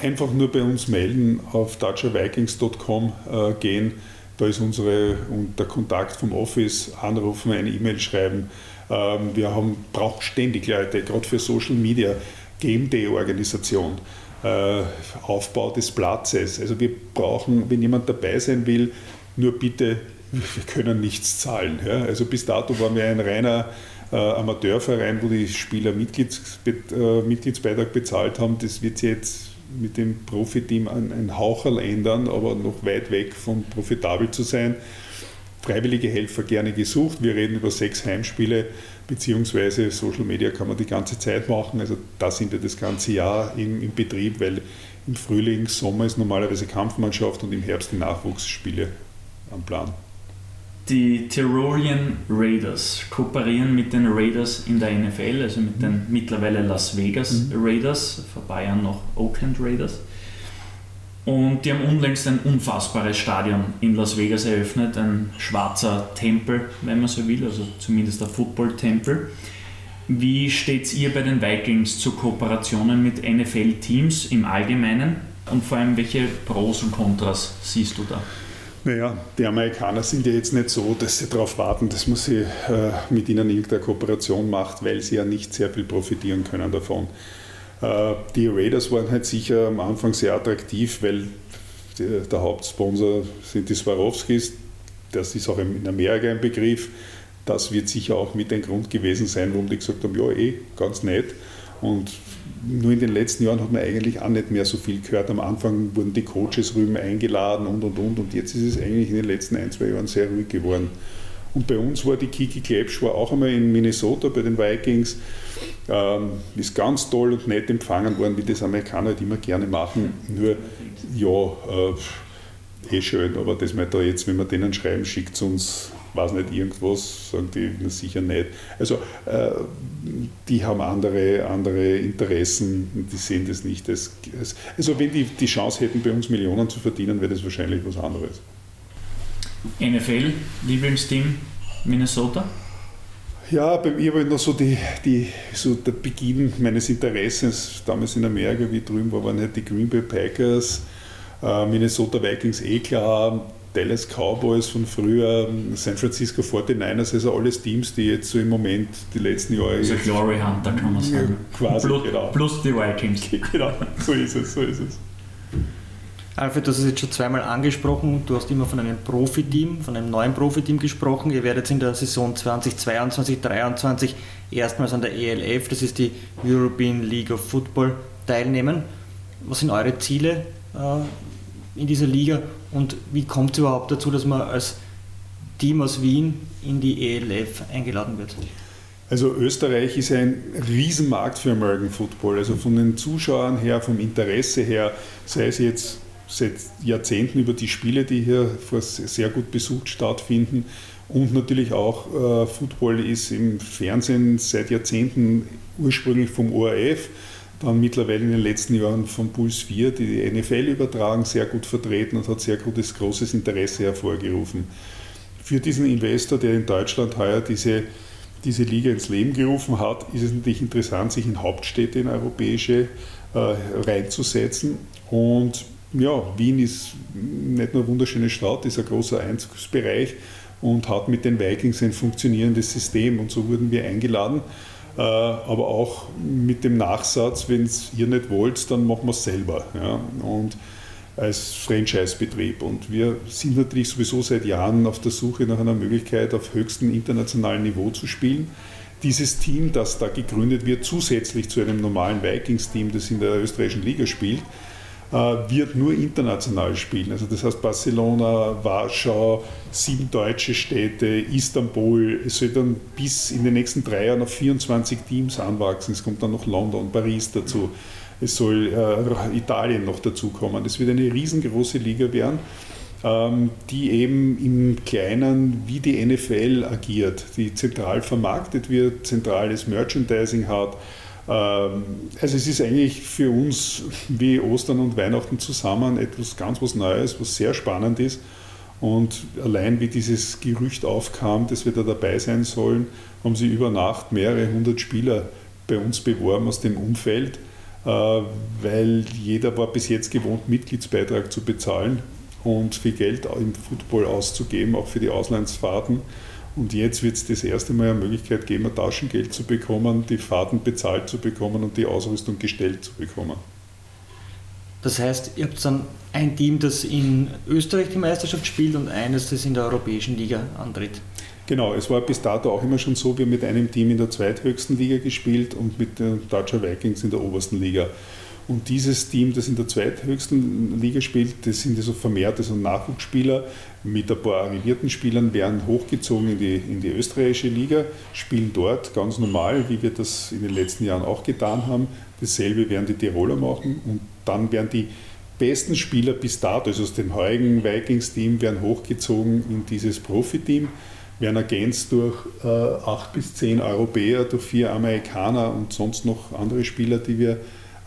Einfach nur bei uns melden, auf dutchervikings.com äh, gehen. Da ist unsere, der Kontakt vom Office, anrufen, eine E-Mail schreiben. Ähm, wir haben, brauchen ständig Leute, gerade für Social Media, Game Day-Organisation, äh, Aufbau des Platzes. Also wir brauchen, wenn jemand dabei sein will, nur bitte, wir können nichts zahlen. Ja? Also bis dato waren wir ein reiner äh, Amateurverein, wo die Spieler Mitgliedsbe äh, Mitgliedsbeitrag bezahlt haben, das wird sich jetzt mit dem Profiteam ein, ein Haucherl ändern, aber noch weit weg von profitabel zu sein. Freiwillige Helfer gerne gesucht. Wir reden über sechs Heimspiele, beziehungsweise Social Media kann man die ganze Zeit machen. Also da sind wir das ganze Jahr im, im Betrieb, weil im Frühling, Sommer ist normalerweise Kampfmannschaft und im Herbst die Nachwuchsspiele am Plan. Die Tyrolean Raiders kooperieren mit den Raiders in der NFL, also mit den mittlerweile Las Vegas mhm. Raiders, vor Bayern noch Oakland Raiders. Und die haben unlängst ein unfassbares Stadion in Las Vegas eröffnet, ein schwarzer Tempel, wenn man so will, also zumindest ein Football-Tempel. Wie steht es ihr bei den Vikings zu Kooperationen mit NFL-Teams im Allgemeinen? Und vor allem, welche Pros und Kontras siehst du da? Naja, die Amerikaner sind ja jetzt nicht so, dass sie darauf warten, dass man sie äh, mit ihnen irgendeine Kooperation macht, weil sie ja nicht sehr viel profitieren können davon. Äh, die Raiders waren halt sicher am Anfang sehr attraktiv, weil die, der Hauptsponsor sind die Swarovskis. Das ist auch in Amerika ein Begriff. Das wird sicher auch mit ein Grund gewesen sein, warum die gesagt haben, ja eh, ganz nett. Und nur in den letzten Jahren hat man eigentlich auch nicht mehr so viel gehört. Am Anfang wurden die Coaches rüben eingeladen und und und. Und jetzt ist es eigentlich in den letzten ein, zwei Jahren sehr ruhig geworden. Und bei uns war die Kiki Klepsch war auch einmal in Minnesota bei den Vikings. Ähm, ist ganz toll und nett empfangen worden, wie das Amerikaner halt immer gerne machen. Nur, ja, äh, eh schön, aber dass wir da jetzt, wenn wir denen schreiben, schickt uns weiß nicht, irgendwas, sagen die na, sicher nicht. Also äh, die haben andere, andere Interessen, die sehen das nicht. Als, also wenn die die Chance hätten, bei uns Millionen zu verdienen, wäre das wahrscheinlich was anderes. NFL, Lieblingsteam Minnesota? Ja, bei mir war noch so, die, die, so der Beginn meines Interessens damals in Amerika, wie drüben war, waren halt die Green Bay Packers, äh, Minnesota Vikings eh klar, Dallas Cowboys von früher, San Francisco 49ers, also alles Teams, die jetzt so im Moment die letzten Jahre. Also Glory Hunter kann man sagen. Quasi, plus, genau. plus die Vikings. Genau, so ist es, so ist es. Alfred, du hast es jetzt schon zweimal angesprochen. Du hast immer von einem Profiteam, von einem neuen Profiteam gesprochen. Ihr werdet in der Saison 2022-2023 erstmals an der ELF, das ist die European League of Football, teilnehmen. Was sind eure Ziele äh, in dieser Liga und wie kommt es überhaupt dazu, dass man als Team aus Wien in die ELF eingeladen wird? Also Österreich ist ein Riesenmarkt für American Football. Also von den Zuschauern her, vom Interesse her, sei es jetzt seit Jahrzehnten über die Spiele, die hier sehr gut besucht stattfinden. Und natürlich auch äh, Football ist im Fernsehen seit Jahrzehnten ursprünglich vom ORF dann mittlerweile in den letzten Jahren von Puls 4, die die NFL übertragen, sehr gut vertreten und hat sehr gutes, großes Interesse hervorgerufen. Für diesen Investor, der in Deutschland heuer diese, diese Liga ins Leben gerufen hat, ist es natürlich interessant, sich in Hauptstädte, in europäische, äh, reinzusetzen. Und ja, Wien ist nicht nur eine wunderschöne Stadt, ist ein großer Einzugsbereich und hat mit den Vikings ein funktionierendes System. Und so wurden wir eingeladen. Äh, aber auch mit dem Nachsatz, wenn es ihr nicht wollt, dann machen wir es selber. Ja? Und als Franchise-Betrieb. Und wir sind natürlich sowieso seit Jahren auf der Suche nach einer Möglichkeit, auf höchstem internationalen Niveau zu spielen. Dieses Team, das da gegründet wird, zusätzlich zu einem normalen Vikings-Team, das in der österreichischen Liga spielt, wird nur international spielen. Also das heißt Barcelona, Warschau, sieben deutsche Städte, Istanbul. Es soll dann bis in den nächsten drei Jahren auf 24 Teams anwachsen. Es kommt dann noch London, Paris dazu. Es soll äh, Italien noch dazukommen. Es wird eine riesengroße Liga werden, ähm, die eben im Kleinen wie die NFL agiert, die zentral vermarktet wird, zentrales Merchandising hat also es ist eigentlich für uns wie Ostern und Weihnachten zusammen etwas ganz was Neues, was sehr spannend ist. Und allein wie dieses Gerücht aufkam, dass wir da dabei sein sollen, haben sie über Nacht mehrere hundert Spieler bei uns beworben aus dem Umfeld, äh, weil jeder war bis jetzt gewohnt, Mitgliedsbeitrag zu bezahlen und viel Geld im Football auszugeben, auch für die Auslandsfahrten. Und jetzt wird es das erste Mal eine Möglichkeit geben, ein Taschengeld zu bekommen, die Fahrten bezahlt zu bekommen und die Ausrüstung gestellt zu bekommen. Das heißt, ihr habt dann ein Team, das in Österreich die Meisterschaft spielt und eines, das in der Europäischen Liga antritt. Genau, es war bis dato auch immer schon so, wir haben mit einem Team in der zweithöchsten Liga gespielt und mit den Deutscher Vikings in der obersten Liga. Und dieses Team, das in der zweithöchsten Liga spielt, das sind also vermehrte so Nachwuchsspieler mit ein paar arrivierten Spielern, werden hochgezogen in die, in die österreichische Liga, spielen dort ganz normal, wie wir das in den letzten Jahren auch getan haben. Dasselbe werden die Tiroler machen und dann werden die besten Spieler bis dato, also aus dem heutigen Vikings-Team, werden hochgezogen in dieses Profiteam, werden ergänzt durch äh, acht bis zehn Europäer, durch vier Amerikaner und sonst noch andere Spieler, die wir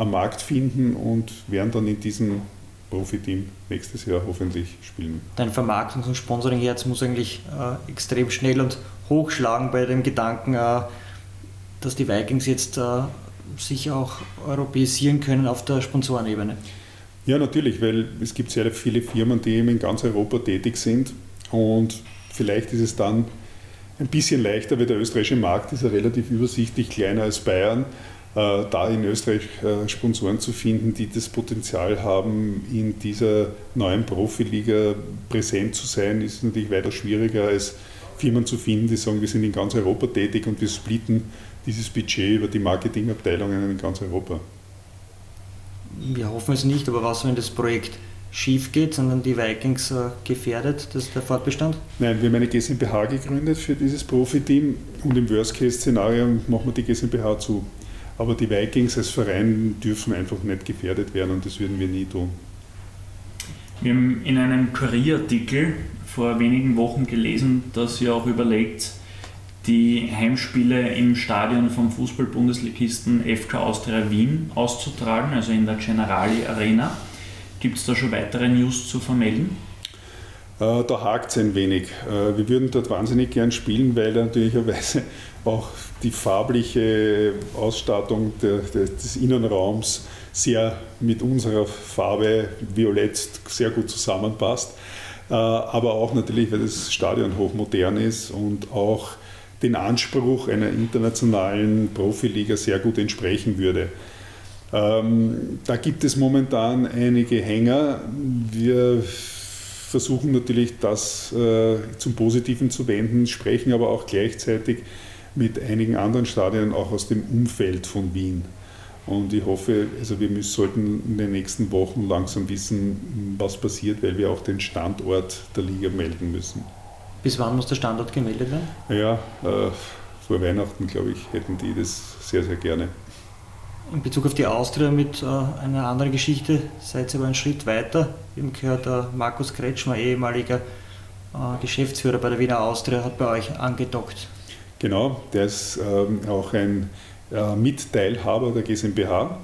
am Markt finden und werden dann in diesem Profiteam nächstes Jahr hoffentlich spielen. Dein Vermarktungs- und Sponsoringherz muss eigentlich äh, extrem schnell und hochschlagen bei dem Gedanken, äh, dass die Vikings jetzt äh, sich auch europäisieren können auf der Sponsorenebene. Ja, natürlich, weil es gibt sehr viele Firmen, die eben in ganz Europa tätig sind und vielleicht ist es dann ein bisschen leichter, weil der österreichische Markt ist ja relativ übersichtlich kleiner als Bayern. Äh, da in Österreich äh, Sponsoren zu finden, die das Potenzial haben, in dieser neuen Profiliga präsent zu sein, ist natürlich weiter schwieriger als Firmen zu finden, die sagen, wir sind in ganz Europa tätig und wir splitten dieses Budget über die Marketingabteilungen in ganz Europa. Wir hoffen es nicht, aber was, wenn das Projekt schief geht, sondern die Vikings äh, gefährdet, das ist der Fortbestand? Nein, wir haben eine GmbH gegründet für dieses Profiteam und im Worst-Case-Szenario machen wir die GmbH zu. Aber die Vikings als Verein dürfen einfach nicht gefährdet werden und das würden wir nie tun. Wir haben in einem Kurierartikel vor wenigen Wochen gelesen, dass ihr auch überlegt, die Heimspiele im Stadion vom Fußball-Bundesligisten FK Austria Wien auszutragen, also in der Generali Arena. Gibt es da schon weitere News zu vermelden? Äh, da hakt es ein wenig. Äh, wir würden dort wahnsinnig gern spielen, weil natürlicherweise auch die farbliche Ausstattung des Innenraums sehr mit unserer Farbe Violett sehr gut zusammenpasst. Äh, aber auch natürlich, weil das Stadion hochmodern ist und auch den Anspruch einer internationalen Profiliga sehr gut entsprechen würde. Ähm, da gibt es momentan einige Hänger. Wir versuchen natürlich das äh, zum Positiven zu wenden, sprechen aber auch gleichzeitig mit einigen anderen Stadien auch aus dem Umfeld von Wien. Und ich hoffe, also wir müssen, sollten in den nächsten Wochen langsam wissen, was passiert, weil wir auch den Standort der Liga melden müssen. Bis wann muss der Standort gemeldet werden? Ja, äh, vor Weihnachten, glaube ich, hätten die das sehr, sehr gerne. In Bezug auf die Austria mit äh, einer anderen Geschichte seid ihr aber einen Schritt weiter. Wir haben gehört, äh, Markus Kretschmer, ehemaliger äh, Geschäftsführer bei der Wiener Austria, hat bei euch angedockt. Genau, der ist ähm, auch ein äh, Mitteilhaber der GmbH,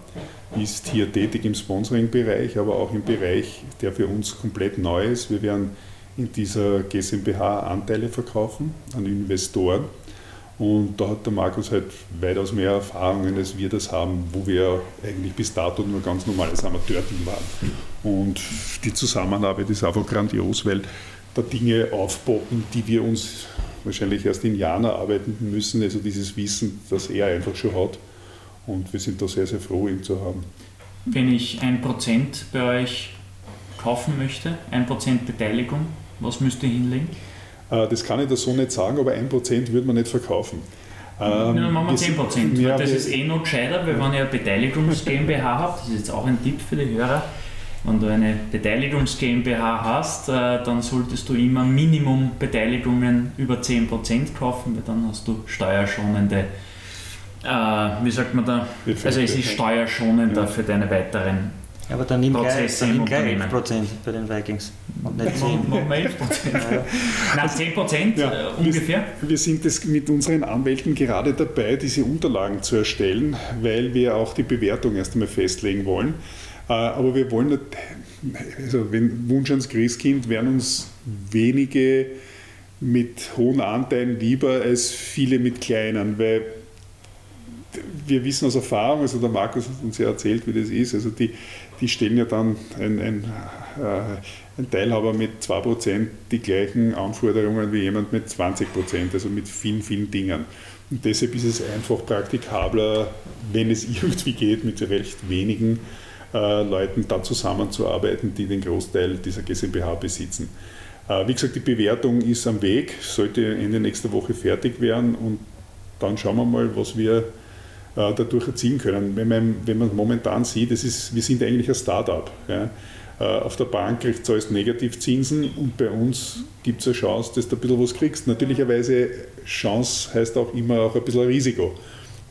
ist hier tätig im Sponsoring-Bereich, aber auch im Bereich, der für uns komplett neu ist. Wir werden in dieser GmbH Anteile verkaufen an Investoren. Und da hat der Markus halt weitaus mehr Erfahrungen, als wir das haben, wo wir eigentlich bis dato nur ganz normales Amateurteam waren. Und die Zusammenarbeit ist einfach grandios, weil da Dinge aufpoppen, die wir uns wahrscheinlich erst in Jahren erarbeiten müssen. Also dieses Wissen, das er einfach schon hat. Und wir sind da sehr, sehr froh, ihn zu haben. Wenn ich ein Prozent bei euch kaufen möchte, ein Prozent Beteiligung, was müsst ihr hinlegen? Äh, das kann ich da so nicht sagen, aber ein Prozent würde man nicht verkaufen. Ähm, ja, dann machen wir 10 Prozent. Das ist eh noch gescheiter, weil wenn ihr eine Beteiligungs GmbH habt, das ist jetzt auch ein Tipp für die Hörer, wenn du eine Beteiligungs GmbH hast, äh, dann solltest du immer Minimum Beteiligungen über 10% kaufen, weil dann hast du steuerschonende, äh, wie sagt man da, also es ist steuerschonender ja. für deine weiteren ja, aber dann nimm gleich, dann nimm gleich 11% bei den Vikings und nicht 10. Machen wir 11%. Nein, 10% ja, äh, ungefähr. Wir, wir sind das mit unseren Anwälten gerade dabei, diese Unterlagen zu erstellen, weil wir auch die Bewertung erst einmal festlegen wollen. Äh, aber wir wollen nicht, also wenn Wunsch ans Christkind wären uns wenige mit hohen Anteilen lieber als viele mit kleinen, weil wir wissen aus Erfahrung, also der Markus hat uns ja erzählt, wie das ist, also die, die stellen ja dann ein, ein, äh, ein Teilhaber mit 2% die gleichen Anforderungen wie jemand mit 20%, also mit vielen, vielen Dingen. Und deshalb ist es einfach praktikabler, wenn es irgendwie geht, mit recht wenigen äh, Leuten dann zusammenzuarbeiten, die den Großteil dieser GmbH besitzen. Äh, wie gesagt, die Bewertung ist am Weg, sollte Ende nächster Woche fertig werden und dann schauen wir mal, was wir äh, dadurch erzielen können. Wenn man, wenn man momentan sieht, das ist, wir sind eigentlich ein Start-up. Ja. Auf der Bank kriegt du alles Negativzinsen und bei uns gibt es eine Chance, dass du ein bisschen was kriegst. Natürlicherweise, Chance heißt auch immer auch ein bisschen Risiko.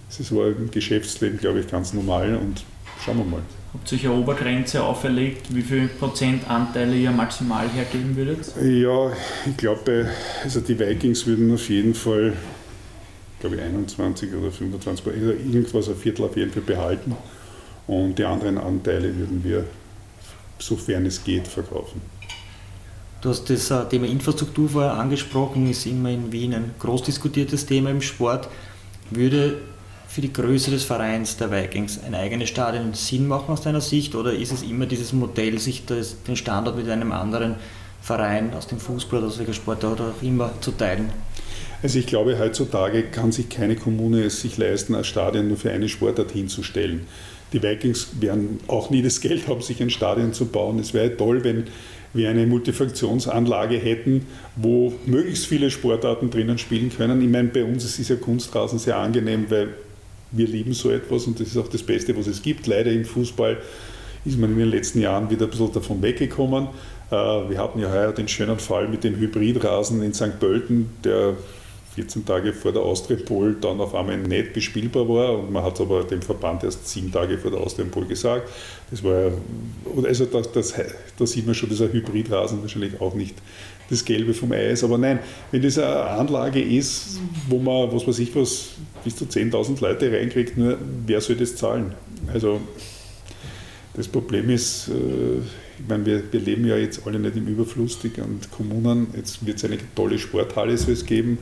Das aber im Geschäftsleben, glaube ich, ganz normal und schauen wir mal. Habt ihr euch eine Obergrenze auferlegt, wie viel Prozent Anteile ihr maximal hergeben würdet? Ja, ich glaube, also die Vikings würden auf jeden Fall glaube ich, 21 oder 25, also irgendwas ein Viertel auf jeden Fall behalten. Und die anderen Anteile würden wir, sofern es geht, verkaufen. Du hast das äh, Thema Infrastruktur vorher angesprochen, ist immer in Wien ein groß diskutiertes Thema im Sport. Würde für die Größe des Vereins der Vikings ein eigenes Stadion Sinn machen aus deiner Sicht oder ist es immer dieses Modell, sich das, den Standort mit einem anderen Verein aus dem Fußball oder aus welcher Sportart auch immer zu teilen? Also ich glaube, heutzutage kann sich keine Kommune es sich leisten, ein Stadion nur für eine Sportart hinzustellen. Die Vikings werden auch nie das Geld haben, sich ein Stadion zu bauen. Es wäre toll, wenn wir eine Multifunktionsanlage hätten, wo möglichst viele Sportarten drinnen spielen können. Ich meine, bei uns ist ja Kunstrasen sehr angenehm, weil wir lieben so etwas und das ist auch das Beste, was es gibt. Leider im Fußball ist man in den letzten Jahren wieder ein bisschen davon weggekommen. Äh, wir hatten ja heuer den schönen Fall mit dem Hybridrasen in St. Pölten, der 14 Tage vor der Austrian dann auf einmal nicht bespielbar war und man hat es aber dem Verband erst sieben Tage vor der Austrian gesagt. Das war ja, also das, das, da sieht man schon, dass ein Hybridrasen wahrscheinlich auch nicht das Gelbe vom Ei ist. Aber nein, wenn das eine Anlage ist, wo man, was weiß ich was, bis zu 10.000 Leute reinkriegt, nur wer soll das zahlen? Also das Problem ist, äh, ich meine, wir, wir leben ja jetzt alle nicht im Überfluss, die Kommunen, jetzt wird es eine tolle Sporthalle soll es geben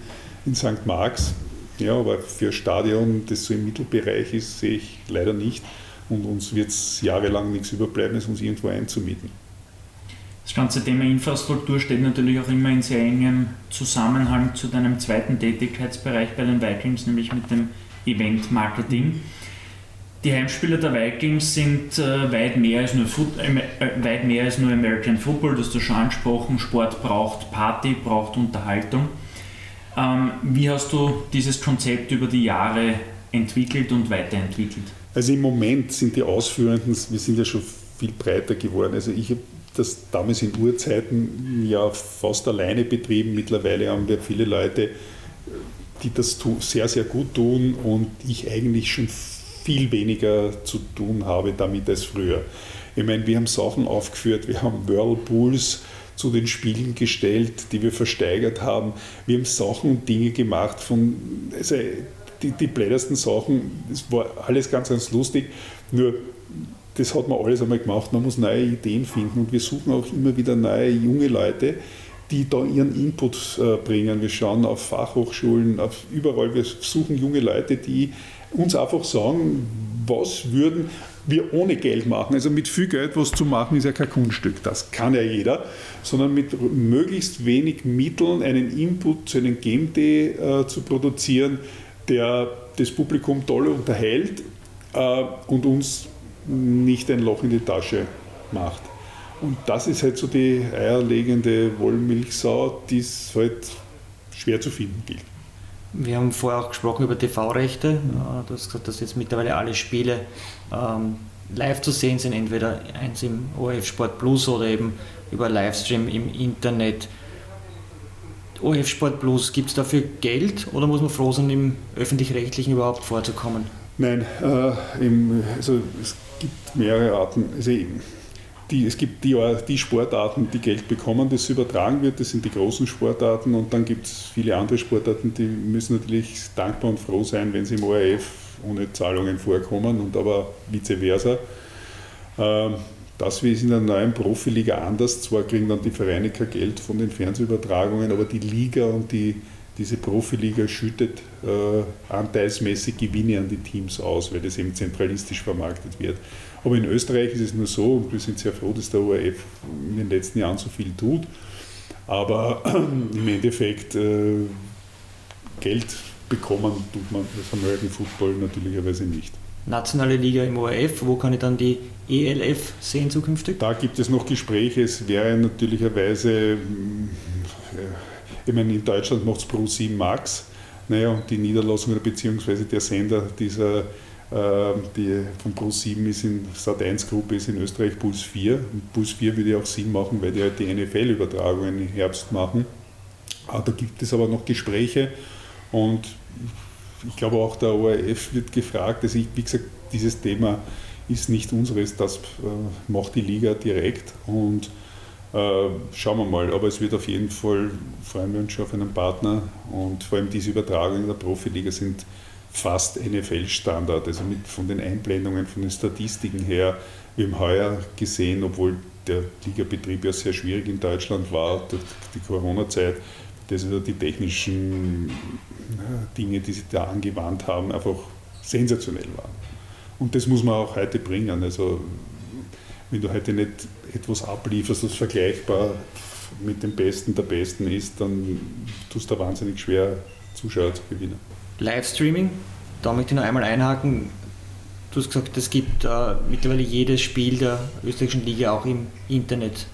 in St. Marx, ja, aber für ein Stadion, das so im Mittelbereich ist, sehe ich leider nicht und uns wird es jahrelang nichts überbleiben, als uns irgendwo einzumieten. Das ganze Thema Infrastruktur steht natürlich auch immer in sehr engem Zusammenhang zu deinem zweiten Tätigkeitsbereich bei den Vikings, nämlich mit dem Event Marketing. Die Heimspiele der Vikings sind äh, weit, mehr als nur Foot, äh, weit mehr als nur American Football, das du schon angesprochen. Sport braucht Party, braucht Unterhaltung. Ähm, wie hast du dieses Konzept über die Jahre entwickelt und weiterentwickelt? Also im Moment sind die Ausführenden, wir sind ja schon viel breiter geworden. Also ich habe das damals in Urzeiten ja fast alleine betrieben. Mittlerweile haben wir viele Leute, die das sehr, sehr gut tun und ich eigentlich schon viel weniger zu tun habe damit als früher. Ich meine, wir haben Sachen aufgeführt, wir haben Whirlpools zu den Spielen gestellt, die wir versteigert haben. Wir haben Sachen und Dinge gemacht von, also die, die blättersten Sachen, das war alles ganz, ganz lustig. Nur das hat man alles einmal gemacht. Man muss neue Ideen finden und wir suchen auch immer wieder neue junge Leute, die da ihren Input äh, bringen. Wir schauen auf Fachhochschulen, auf überall. Wir suchen junge Leute, die uns einfach sagen, was würden wir ohne Geld machen. Also mit viel Geld was zu machen, ist ja kein Kunststück, das kann ja jeder, sondern mit möglichst wenig Mitteln einen Input zu einem Game Day äh, zu produzieren, der das Publikum toll unterhält äh, und uns nicht ein Loch in die Tasche macht. Und das ist halt so die eierlegende Wollmilchsau, die es halt schwer zu finden gilt. Wir haben vorher auch gesprochen über TV-Rechte. Du hast gesagt, dass jetzt mittlerweile alle Spiele ähm, live zu sehen sind, entweder eins im ORF Sport Plus oder eben über Livestream im Internet. ORF Sport Plus, gibt es dafür Geld oder muss man froh sein, im öffentlich-rechtlichen überhaupt vorzukommen? Nein, äh, im, also es gibt mehrere Arten. Also die, es gibt die, die, Sportarten, die Geld bekommen, das übertragen wird, das sind die großen Sportarten und dann gibt es viele andere Sportarten, die müssen natürlich dankbar und froh sein, wenn sie im ORF ohne Zahlungen vorkommen und aber vice versa. Ähm, das ist in der neuen Profiliga anders. Zwar kriegen dann die Vereine kein Geld von den Fernsehübertragungen, aber die Liga und die, diese Profiliga schüttet äh, anteilsmäßig Gewinne an die Teams aus, weil das eben zentralistisch vermarktet wird. Aber in Österreich ist es nur so, und wir sind sehr froh, dass der ORF in den letzten Jahren so viel tut. Aber im Endeffekt äh, Geld bekommen tut man das American Football natürlicherweise nicht. Nationale Liga im ORF, wo kann ich dann die ELF sehen zukünftig? Da gibt es noch Gespräche. Es wäre natürlicherweise, äh, ich meine, in Deutschland macht es Pro 7 Max. Naja, und die Niederlassung oder beziehungsweise der Sender dieser ähm, die von Puls 7 ist in Sat 1 Gruppe ist in Österreich Puls 4. Und Puls 4 würde ja auch Sinn machen, weil die halt die NFL-Übertragungen im Herbst machen. Ah, da gibt es aber noch Gespräche und ich glaube auch der ORF wird gefragt. Also ich, wie gesagt, dieses Thema ist nicht unseres, das äh, macht die Liga direkt und äh, schauen wir mal. Aber es wird auf jeden Fall, freuen wir uns schon auf einen Partner und vor allem diese Übertragungen der Profiliga sind fast NFL-Standard, also mit, von den Einblendungen, von den Statistiken her. Wir haben heuer gesehen, obwohl der Ligabetrieb ja sehr schwierig in Deutschland war durch die Corona-Zeit, dass wir die technischen Dinge, die sie da angewandt haben, einfach sensationell war. Und das muss man auch heute bringen. Also wenn du heute nicht etwas ablieferst, das vergleichbar mit dem Besten der Besten ist, dann tust du da wahnsinnig schwer, Zuschauer zu gewinnen. Livestreaming, da möchte ich noch einmal einhaken. Du hast gesagt, es gibt äh, mittlerweile jedes Spiel der österreichischen Liga auch im Internet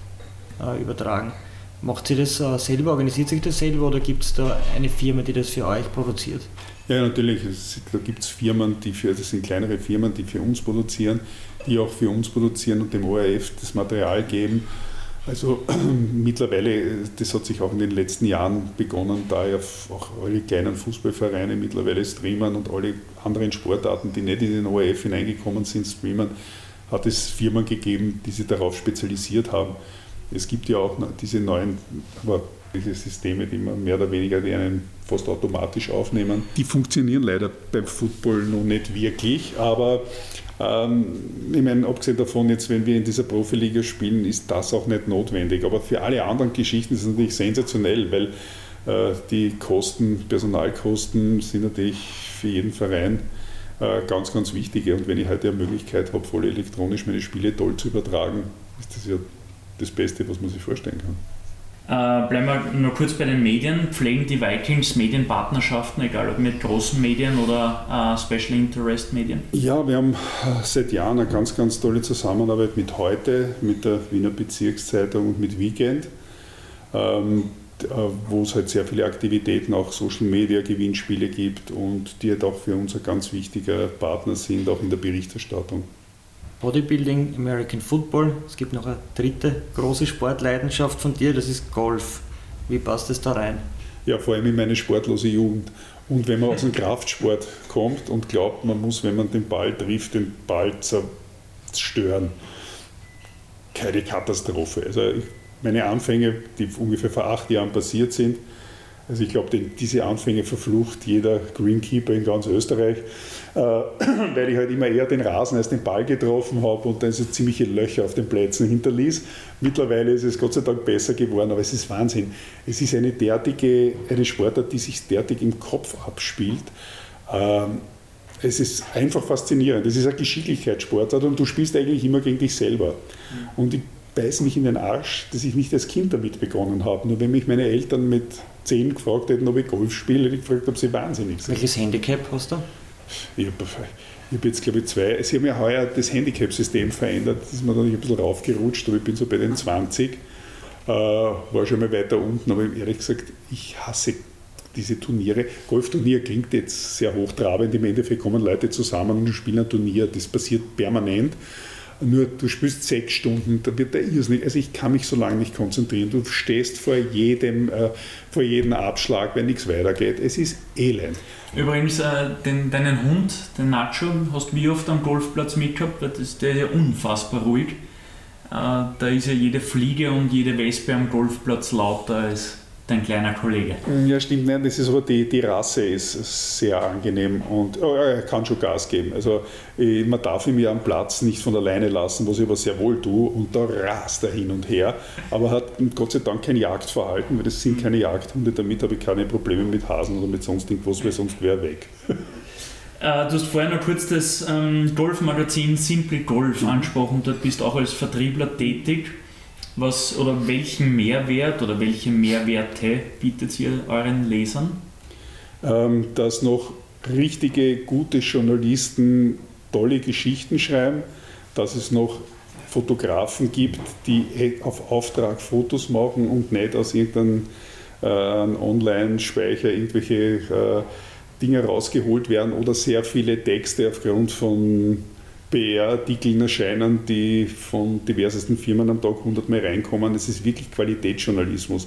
äh, übertragen. Macht sie das äh, selber, organisiert sich das selber oder gibt es da eine Firma, die das für euch produziert? Ja, natürlich. Es, da gibt es Firmen, die für, das sind kleinere Firmen, die für uns produzieren, die auch für uns produzieren und dem ORF das Material geben. Also mittlerweile, das hat sich auch in den letzten Jahren begonnen, da ja auch alle kleinen Fußballvereine mittlerweile streamen und alle anderen Sportarten, die nicht in den ORF hineingekommen sind, streamen, hat es Firmen gegeben, die sich darauf spezialisiert haben. Es gibt ja auch diese neuen, aber diese Systeme, die man mehr oder weniger die einen fast automatisch aufnehmen. Die funktionieren leider beim Football noch nicht wirklich, aber ähm, ich meine, abgesehen davon, jetzt, wenn wir in dieser Profiliga spielen, ist das auch nicht notwendig. Aber für alle anderen Geschichten ist es natürlich sensationell, weil äh, die Kosten, Personalkosten sind natürlich für jeden Verein äh, ganz, ganz wichtig. Und wenn ich heute eine Möglichkeit habe, voll elektronisch meine Spiele toll zu übertragen, ist das ja das Beste, was man sich vorstellen kann. Äh, bleiben wir nur kurz bei den Medien. Pflegen die Vikings Medienpartnerschaften, egal ob mit großen Medien oder äh, Special Interest Medien? Ja, wir haben äh, seit Jahren eine ganz, ganz tolle Zusammenarbeit mit heute, mit der Wiener Bezirkszeitung und mit Weekend, ähm, äh, wo es halt sehr viele Aktivitäten, auch Social Media Gewinnspiele gibt und die halt auch für uns ein ganz wichtiger Partner sind, auch in der Berichterstattung. Bodybuilding, American Football. Es gibt noch eine dritte große Sportleidenschaft von dir, das ist Golf. Wie passt das da rein? Ja, vor allem in meine sportlose Jugend. Und wenn man aus dem Kraftsport kommt und glaubt, man muss, wenn man den Ball trifft, den Ball zerstören, keine Katastrophe. Also meine Anfänge, die ungefähr vor acht Jahren passiert sind, also ich glaube, diese Anfänge verflucht jeder Greenkeeper in ganz Österreich, äh, weil ich halt immer eher den Rasen als den Ball getroffen habe und dann so ziemliche Löcher auf den Plätzen hinterließ. Mittlerweile ist es Gott sei Dank besser geworden, aber es ist Wahnsinn. Es ist eine derartige, eine Sportart, die sich derartig im Kopf abspielt. Ähm, es ist einfach faszinierend. Es ist eine Geschicklichkeitssportart und du spielst eigentlich immer gegen dich selber. Und ich beiße mich in den Arsch, dass ich nicht als Kind damit begonnen habe. Nur wenn mich meine Eltern mit 10 gefragt hätten, ob ich Golf spiele, hätte ich gefragt, ob sie wahnsinnig sind. Welches Handicap hast du? Ich habe hab jetzt, glaube ich, zwei. Sie haben ja heuer das Handicap-System verändert. Das ist mir dann ein bisschen raufgerutscht, aber ich bin so bei den 20. Äh, war schon mal weiter unten, aber ehrlich gesagt, ich hasse diese Turniere. Golfturnier klingt jetzt sehr hochtrabend. Im Endeffekt kommen Leute zusammen und spielen ein Turnier. Das passiert permanent. Nur du spielst sechs Stunden, da wird der irrsinnig. Also ich kann mich so lange nicht konzentrieren. Du stehst vor jedem, äh, vor jedem Abschlag, wenn nichts weitergeht. Es ist elend. Übrigens, äh, den, deinen Hund, den Nacho, hast du wie oft am Golfplatz mitgehabt? Das der ist ja unfassbar ruhig. Äh, da ist ja jede Fliege und jede Wespe am Golfplatz lauter als dein kleiner Kollege. Ja, stimmt, nein, das ist aber die, die Rasse ist sehr angenehm und oh, er kann schon Gas geben. Also man darf ihn ja am Platz nicht von alleine lassen, was ich aber sehr wohl tue und da rast er hin und her, aber hat Gott sei Dank kein Jagdverhalten, weil das sind keine Jagdhunde, damit habe ich keine Probleme mit Hasen oder mit sonst irgendwas, weil sonst wäre er weg. Äh, du hast vorher noch kurz das ähm, Golfmagazin Simple Golf mhm. angesprochen. Dort bist du auch als Vertriebler tätig. Was oder welchen Mehrwert oder welche Mehrwerte bietet ihr euren Lesern? Ähm, dass noch richtige, gute Journalisten tolle Geschichten schreiben, dass es noch Fotografen gibt, die auf Auftrag Fotos machen und nicht aus irgendeinem äh, Online-Speicher irgendwelche äh, Dinge rausgeholt werden oder sehr viele Texte aufgrund von PR-Artikeln erscheinen, die von diversesten Firmen am Tag 100 Mal reinkommen. Es ist wirklich Qualitätsjournalismus.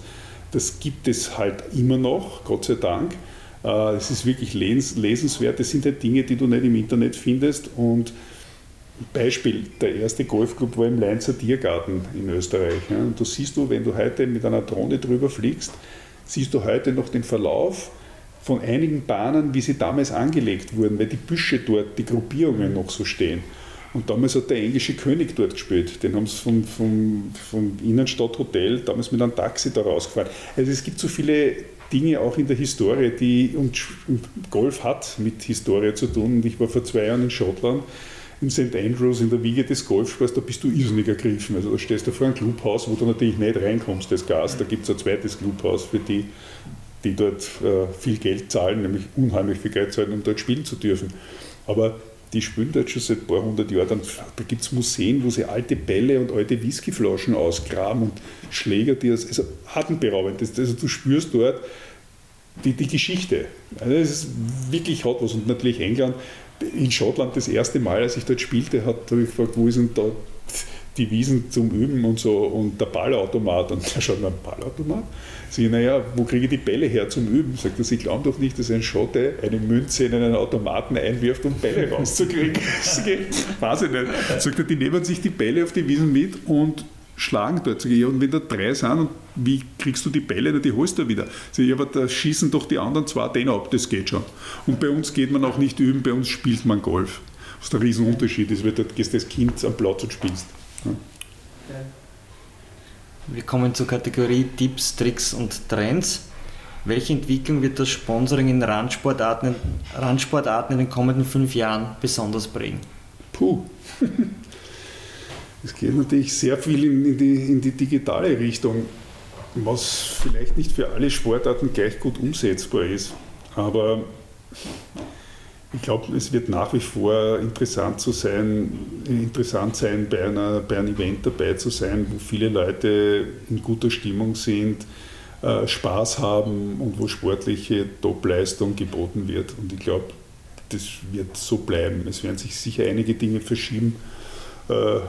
Das gibt es halt immer noch, Gott sei Dank. Äh, es ist wirklich lesenswert. Das sind halt Dinge, die du nicht im Internet findest. Und Beispiel, der erste Golfclub war im Leinzer Tiergarten in Österreich. Und da siehst du, wenn du heute mit einer Drohne drüber fliegst, siehst du heute noch den Verlauf von einigen Bahnen, wie sie damals angelegt wurden, weil die Büsche dort, die Gruppierungen noch so stehen. Und damals hat der englische König dort gespielt. Den haben sie vom, vom, vom Innenstadthotel damals mit einem Taxi da rausgefahren. Also es gibt so viele Dinge auch in der Historie, die und Golf hat mit Historie zu tun. Und ich war vor zwei Jahren in Schottland in St. Andrews in der Wiege des Golfsports, da bist du irrsinnig ergriffen. Also da stehst du vor einem Clubhaus, wo du natürlich nicht reinkommst als Gast. Da gibt es ein zweites Clubhaus für die, die dort äh, viel Geld zahlen, nämlich unheimlich viel Geld zahlen, um dort spielen zu dürfen. Aber die spielen dort schon seit ein paar hundert Jahren. Da gibt es Museen, wo sie alte Bälle und alte Whiskyflaschen ausgraben und Schläger, die das, also atemberaubend. Also du spürst dort die, die Geschichte. Also es ist wirklich hart was. Und natürlich England, in Schottland das erste Mal, als ich dort spielte, habe ich gefragt, wo ist denn da die Wiesen zum Üben und so und der Ballautomat. Und da schaut man, Ballautomat? Sie, naja, wo kriege ich die Bälle her zum Üben? Sagt er, Sie glauben doch nicht, dass ein Schotte eine Münze in einen Automaten einwirft, um Bälle rauszukriegen. Weiß ich nicht. Sagt er, die nehmen sich die Bälle auf die Wiesen mit und schlagen dort. Sag ich, ja, und wenn da drei sind, und wie kriegst du die Bälle? Die holst du wieder. Sag ich, aber da schießen doch die anderen zwei den ab, das geht schon. Und bei uns geht man auch nicht üben, bei uns spielt man Golf. Was der Riesenunterschied ist, weil dort gehst du als Kind am Platz und spielst. Ja. Wir kommen zur Kategorie Tipps, Tricks und Trends. Welche Entwicklung wird das Sponsoring in Randsportarten, Randsportarten in den kommenden fünf Jahren besonders prägen? Puh. Es geht natürlich sehr viel in die, in die digitale Richtung, was vielleicht nicht für alle Sportarten gleich gut umsetzbar ist. Aber ich glaube, es wird nach wie vor interessant, zu sein, interessant sein, bei, einer, bei einem Event dabei zu sein, wo viele Leute in guter Stimmung sind, äh, Spaß haben und wo sportliche Topleistung geboten wird. Und ich glaube, das wird so bleiben. Es werden sich sicher einige Dinge verschieben. Äh,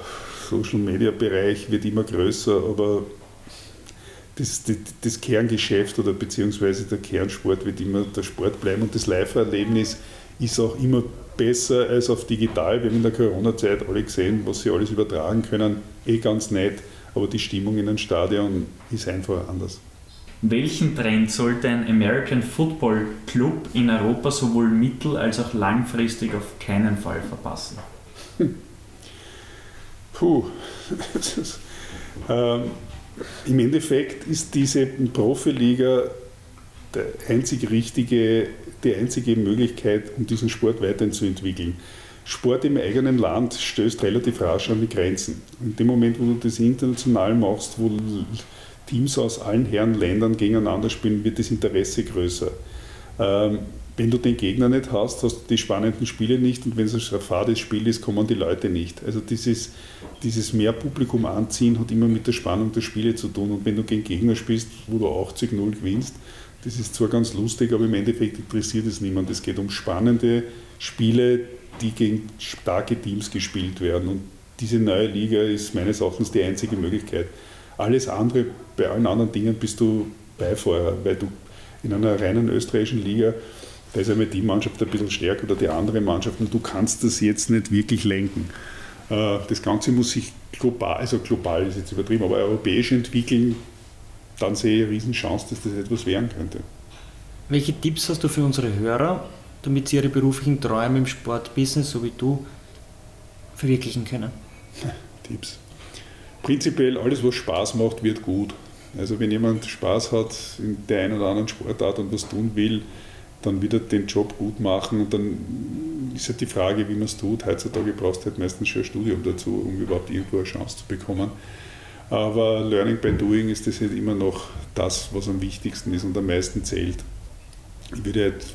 Social Media Bereich wird immer größer, aber das, das, das, Kerngeschäft oder beziehungsweise der Kernsport wird immer der Sport bleiben und das Live-Erlebnis ist auch immer besser als auf digital. Wir haben in der Corona-Zeit alle gesehen, was sie alles übertragen können, eh ganz nett, aber die Stimmung in einem Stadion ist einfach anders. Welchen Trend sollte ein American Football Club in Europa sowohl mittel- als auch langfristig auf keinen Fall verpassen? Puh, ist, ähm, im Endeffekt ist diese Profiliga der einzig richtige, die einzige Möglichkeit, um diesen Sport weiterzuentwickeln. Sport im eigenen Land stößt relativ rasch an die Grenzen. In dem Moment, wo du das international machst, wo Teams aus allen Herren Ländern gegeneinander spielen, wird das Interesse größer. Ähm, wenn du den Gegner nicht hast, hast du die spannenden Spiele nicht und wenn es ein fades Spiel ist, kommen die Leute nicht. Also dieses, dieses mehr Publikum anziehen hat immer mit der Spannung der Spiele zu tun und wenn du gegen Gegner spielst, wo du 80-0 gewinnst, das ist zwar ganz lustig, aber im Endeffekt interessiert es niemand. Es geht um spannende Spiele, die gegen starke Teams gespielt werden und diese neue Liga ist meines Erachtens die einzige Möglichkeit. Alles andere, bei allen anderen Dingen bist du Beifahrer, weil du in einer reinen österreichischen Liga da ist einmal die Mannschaft ein bisschen stärker oder die andere Mannschaft und du kannst das jetzt nicht wirklich lenken. Äh, das Ganze muss sich global, also global ist jetzt übertrieben, aber europäisch entwickeln, dann sehe ich eine Riesenchance, dass das etwas werden könnte. Welche Tipps hast du für unsere Hörer, damit sie ihre beruflichen Träume im Sportbusiness, so wie du, verwirklichen können? Tipps. Prinzipiell alles, was Spaß macht, wird gut. Also wenn jemand Spaß hat in der einen oder anderen Sportart und was tun will, dann wieder den Job gut machen und dann ist halt die Frage, wie man es tut. Heutzutage brauchst du halt meistens schon ein Studium dazu, um überhaupt irgendwo eine Chance zu bekommen. Aber Learning by Doing ist das halt immer noch das, was am wichtigsten ist und am meisten zählt. Ich würde halt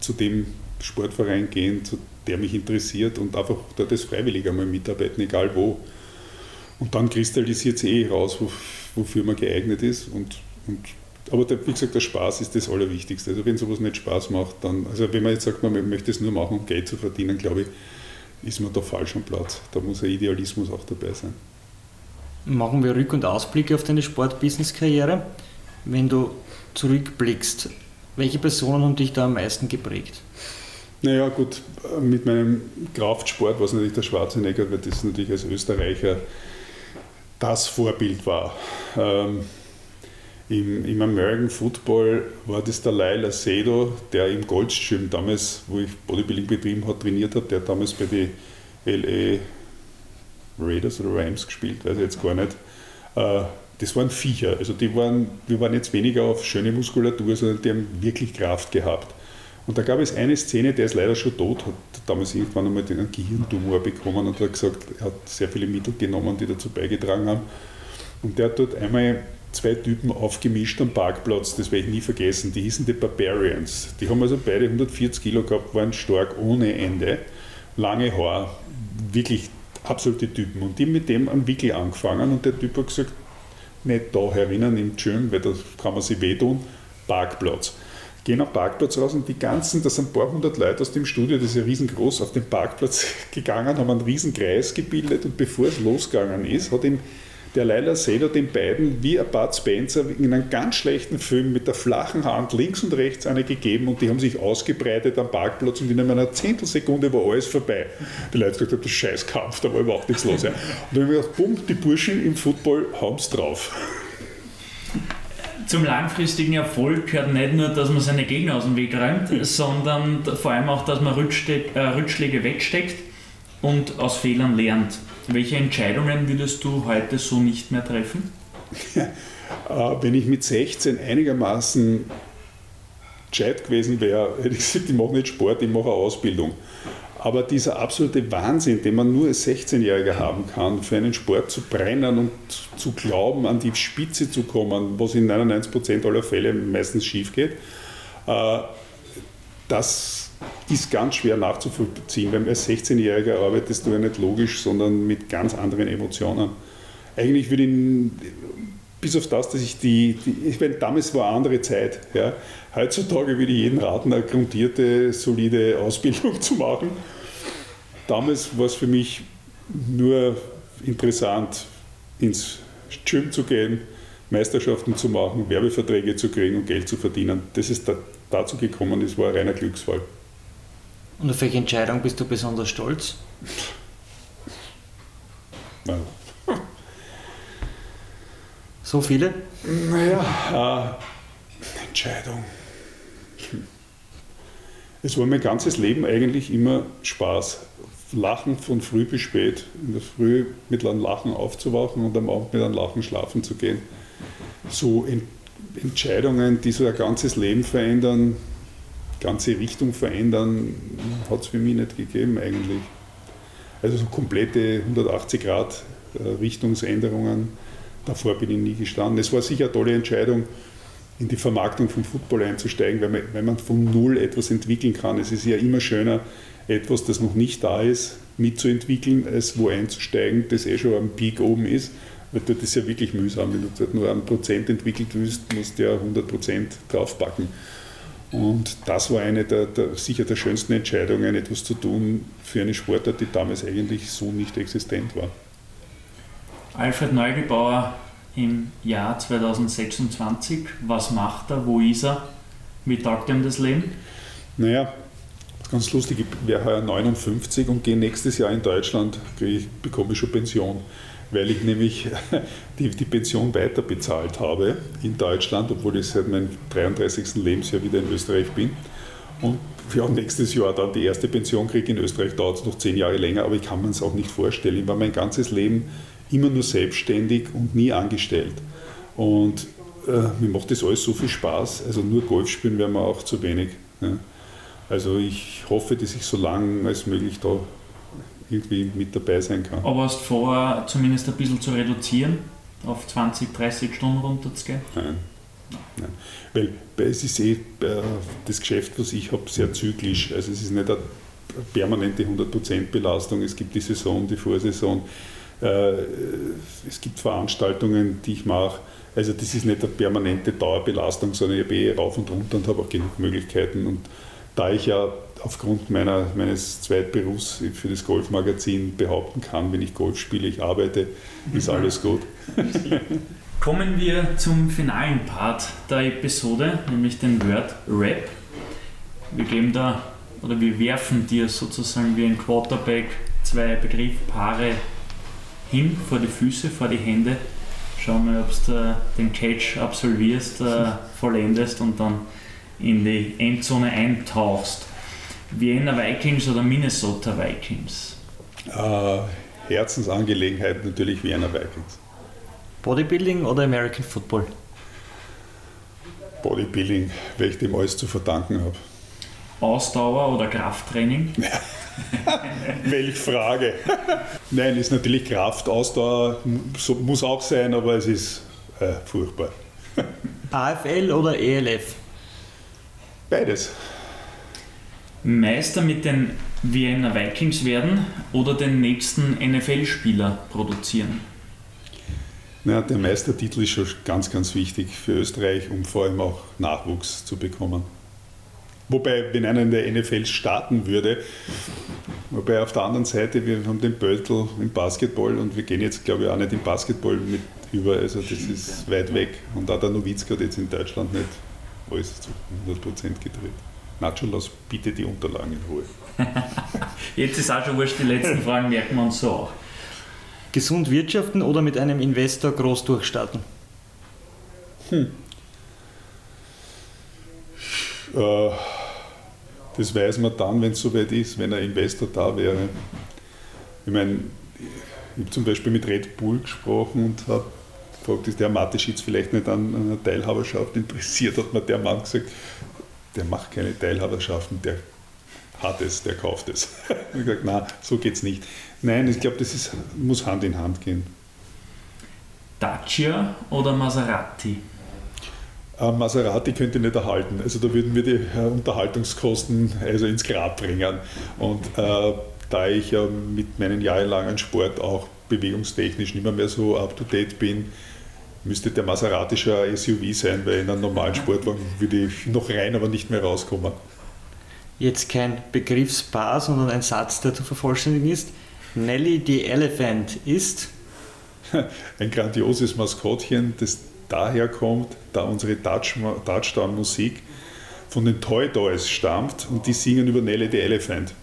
zu dem Sportverein gehen, zu der mich interessiert und einfach dort als Freiwilliger mal mitarbeiten, egal wo. Und dann kristallisiert sich eh raus, wofür man geeignet ist und, und aber der, wie gesagt, der Spaß ist das Allerwichtigste. Also wenn sowas nicht Spaß macht, dann, also wenn man jetzt sagt, man möchte es nur machen, um Geld zu verdienen, glaube ich, ist man da falsch am Platz. Da muss ein Idealismus auch dabei sein. Machen wir Rück- und Ausblicke auf deine Sport-Business-Karriere. Wenn du zurückblickst, welche Personen haben dich da am meisten geprägt? Naja, gut, mit meinem Kraftsport war es natürlich der Schwarzenegger, weil das natürlich als Österreicher das Vorbild war. Ähm, im, Im American Football war das der Lyle Acedo, der im Goldstream damals, wo ich Bodybuilding betrieben habe, trainiert hat, der damals bei den LA Raiders oder Rams gespielt, weiß ich jetzt gar nicht. Äh, das waren Viecher. Also die waren, wir waren jetzt weniger auf schöne Muskulatur, sondern die haben wirklich Kraft gehabt. Und da gab es eine Szene, der ist leider schon tot, hat damals irgendwann einmal einen Gehirntumor bekommen und hat gesagt, er hat sehr viele Mittel genommen, die dazu beigetragen haben. Und der hat dort einmal zwei Typen aufgemischt am Parkplatz, das werde ich nie vergessen. Die hießen die Barbarians. Die haben also beide 140 Kilo gehabt, waren stark ohne Ende, lange Haar, wirklich absolute Typen. Und die mit dem am Wickel angefangen und der Typ hat gesagt, nicht da herinnen nimmt schön, weil da kann man sich wehtun, Parkplatz. Gehen am Parkplatz raus und die ganzen, das sind ein paar hundert Leute aus dem Studio, das ist ja riesengroß, auf den Parkplatz gegangen, haben einen riesen Kreis gebildet und bevor es losgegangen ist, hat ihm der Leila Seder den beiden wie ein Bud Spencer in einem ganz schlechten Film mit der flachen Hand links und rechts eine gegeben und die haben sich ausgebreitet am Parkplatz und in einer Zehntelsekunde war alles vorbei. Die Leute gesagt haben, das ist Scheißkampf, da war überhaupt nichts los. Ja. Und dann habe ich gedacht, bumm, die Burschen im Football haben es drauf. Zum langfristigen Erfolg gehört nicht nur, dass man seine Gegner aus dem Weg räumt, sondern vor allem auch, dass man äh, Rückschläge wegsteckt und aus Fehlern lernt. Welche Entscheidungen würdest du heute so nicht mehr treffen? Äh, wenn ich mit 16 einigermaßen gescheit gewesen wäre, hätte ich gesagt, ich mache nicht Sport, ich mache eine Ausbildung. Aber dieser absolute Wahnsinn, den man nur als 16-Jähriger haben kann, für einen Sport zu brennen und zu glauben, an die Spitze zu kommen, was in 99% aller Fälle meistens schief geht, äh, das ist ganz schwer nachzuvollziehen, weil als 16-Jähriger arbeitest du ja nicht logisch, sondern mit ganz anderen Emotionen. Eigentlich würde ich, bis auf das, dass ich die, die ich meine, damals war eine andere Zeit. Ja. Heutzutage würde ich jeden raten, eine grundierte, solide Ausbildung zu machen. Damals war es für mich nur interessant, ins Gym zu gehen, Meisterschaften zu machen, Werbeverträge zu kriegen und Geld zu verdienen. Das ist da, dazu gekommen, das war ein reiner Glücksfall. Und auf welche Entscheidung bist du besonders stolz? So viele? Naja, äh, Entscheidung. Es war mein ganzes Leben eigentlich immer Spaß. Lachen von früh bis spät. In der Früh mit einem Lachen aufzuwachen und am Abend mit einem Lachen schlafen zu gehen. So Entscheidungen, die so ein ganzes Leben verändern, ganze Richtung verändern, hat es für mich nicht gegeben eigentlich. Also so komplette 180 Grad äh, Richtungsänderungen, davor bin ich nie gestanden. Es war sicher eine tolle Entscheidung, in die Vermarktung vom Football einzusteigen, weil man, wenn man von Null etwas entwickeln kann. Es ist ja immer schöner, etwas, das noch nicht da ist, mitzuentwickeln, als wo einzusteigen, das eh schon am Peak oben ist. Weil dort ist ja wirklich mühsam. Wenn du nur ein Prozent entwickelt willst, musst du ja 100 Prozent draufpacken. Und das war eine der, der, sicher der schönsten Entscheidungen, etwas zu tun für eine Sportart, die damals eigentlich so nicht existent war. Alfred Neugebauer im Jahr 2026, was macht er, wo ist er, wie taugt ihm das Leben? Naja, ganz lustig, ich wäre heuer 59 und gehe nächstes Jahr in Deutschland, ich, bekomme ich schon Pension weil ich nämlich die, die Pension weiter bezahlt habe in Deutschland, obwohl ich seit meinem 33. Lebensjahr wieder in Österreich bin. Und ja, nächstes Jahr dann die erste Pension kriege in Österreich, dauert es noch zehn Jahre länger, aber ich kann mir es auch nicht vorstellen. Ich war mein ganzes Leben immer nur selbstständig und nie angestellt. Und äh, mir macht das alles so viel Spaß. Also nur Golf spielen wäre mir auch zu wenig. Ja. Also ich hoffe, dass ich so lange als möglich da irgendwie mit dabei sein kann. Aber hast du vor, zumindest ein bisschen zu reduzieren, auf 20, 30 Stunden runterzugehen? Nein. Nein. Weil es ist eh äh, das Geschäft, was ich habe, sehr zyklisch. Also es ist nicht eine permanente 100% Belastung. Es gibt die Saison, die Vorsaison. Äh, es gibt Veranstaltungen, die ich mache. Also das ist nicht eine permanente Dauerbelastung, sondern ich habe eh rauf und runter und habe auch genug Möglichkeiten. Und da ich ja aufgrund meiner, meines Zweitberufs für das Golfmagazin behaupten kann, wenn ich Golf spiele, ich arbeite, ist alles gut. Kommen wir zum finalen Part der Episode, nämlich den Word Rap. Wir geben da oder wir werfen dir sozusagen wie ein Quarterback zwei Begriffpaare hin vor die Füße, vor die Hände. Schau mal, ob du den Catch absolvierst, äh, vollendest und dann in die Endzone eintauchst. Vienna Vikings oder Minnesota Vikings? Äh, Herzensangelegenheit natürlich Vienna Vikings. Bodybuilding oder American Football? Bodybuilding, weil ich dem alles zu verdanken habe. Ausdauer oder Krafttraining? Welche Frage? Nein, ist natürlich Kraft, Ausdauer so, muss auch sein, aber es ist äh, furchtbar. AFL oder ELF? Beides. Meister mit den Vienna Vikings werden oder den nächsten NFL-Spieler produzieren? Ja, der Meistertitel ist schon ganz, ganz wichtig für Österreich, um vor allem auch Nachwuchs zu bekommen. Wobei, wenn einer in der NFL starten würde, wobei auf der anderen Seite, wir haben den Beutel im Basketball und wir gehen jetzt, glaube ich, auch nicht im Basketball mit über, also das ist weit weg. Und auch der Nowitzki hat jetzt in Deutschland nicht alles zu 100% gedreht. Nacho, lass bitte die Unterlagen in Ruhe. Jetzt ist auch schon wurscht, die letzten Fragen merken wir uns so auch. Gesund wirtschaften oder mit einem Investor groß durchstarten? Hm. Äh, das weiß man dann, wenn es soweit ist, wenn ein Investor da wäre. Ich meine, ich habe zum Beispiel mit Red Bull gesprochen und habe gefragt, ist der Mateschitz vielleicht nicht an einer Teilhaberschaft interessiert? Hat mir der Mann gesagt, der macht keine Teilhaberschaften, der hat es, der kauft es. ich habe gesagt, nein, so geht es nicht. Nein, ich glaube, das ist, muss Hand in Hand gehen. Dacia oder Maserati? Äh, Maserati könnte nicht erhalten. Also da würden wir die äh, Unterhaltungskosten also ins Grab bringen. Und äh, da ich ja mit meinen jahrelangen Sport auch bewegungstechnisch nicht mehr, mehr so up-to-date bin, müsste der Maserati schon ein SUV sein, weil in einem normalen Sportwagen würde ich noch rein, aber nicht mehr rauskommen. Jetzt kein Begriffspaar, sondern ein Satz, der zu vervollständigen ist. Nelly the Elephant ist ein grandioses Maskottchen, das daher kommt, da unsere Touchdown-Musik von den Toy Toys stammt und die singen über Nelly the Elephant.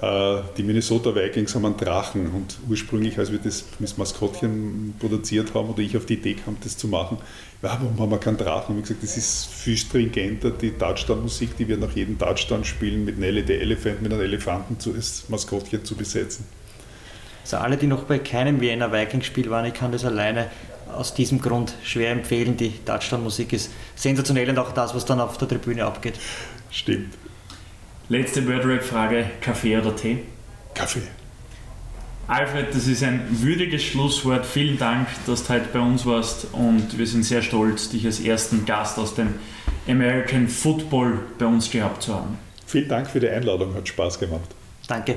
Äh, die Minnesota Vikings haben einen Drachen und ursprünglich, als wir das, das Maskottchen produziert haben oder ich auf die Idee kam, das zu machen, ja, warum haben wir keinen Drachen? Ich gesagt, das ist viel stringenter, die Touchdown-Musik, die wir nach jedem Touchdown spielen, mit Nelly the Elephant, mit einem Elefanten zu, als Maskottchen zu besetzen. Also alle, die noch bei keinem Vienna Vikings-Spiel waren, ich kann das alleine aus diesem Grund schwer empfehlen. Die Touchdown-Musik ist sensationell und auch das, was dann auf der Tribüne abgeht. Stimmt. Letzte Wordrap-Frage: Kaffee oder Tee? Kaffee. Alfred, das ist ein würdiges Schlusswort. Vielen Dank, dass du heute bei uns warst und wir sind sehr stolz, dich als ersten Gast aus dem American Football bei uns gehabt zu haben. Vielen Dank für die Einladung, hat Spaß gemacht. Danke.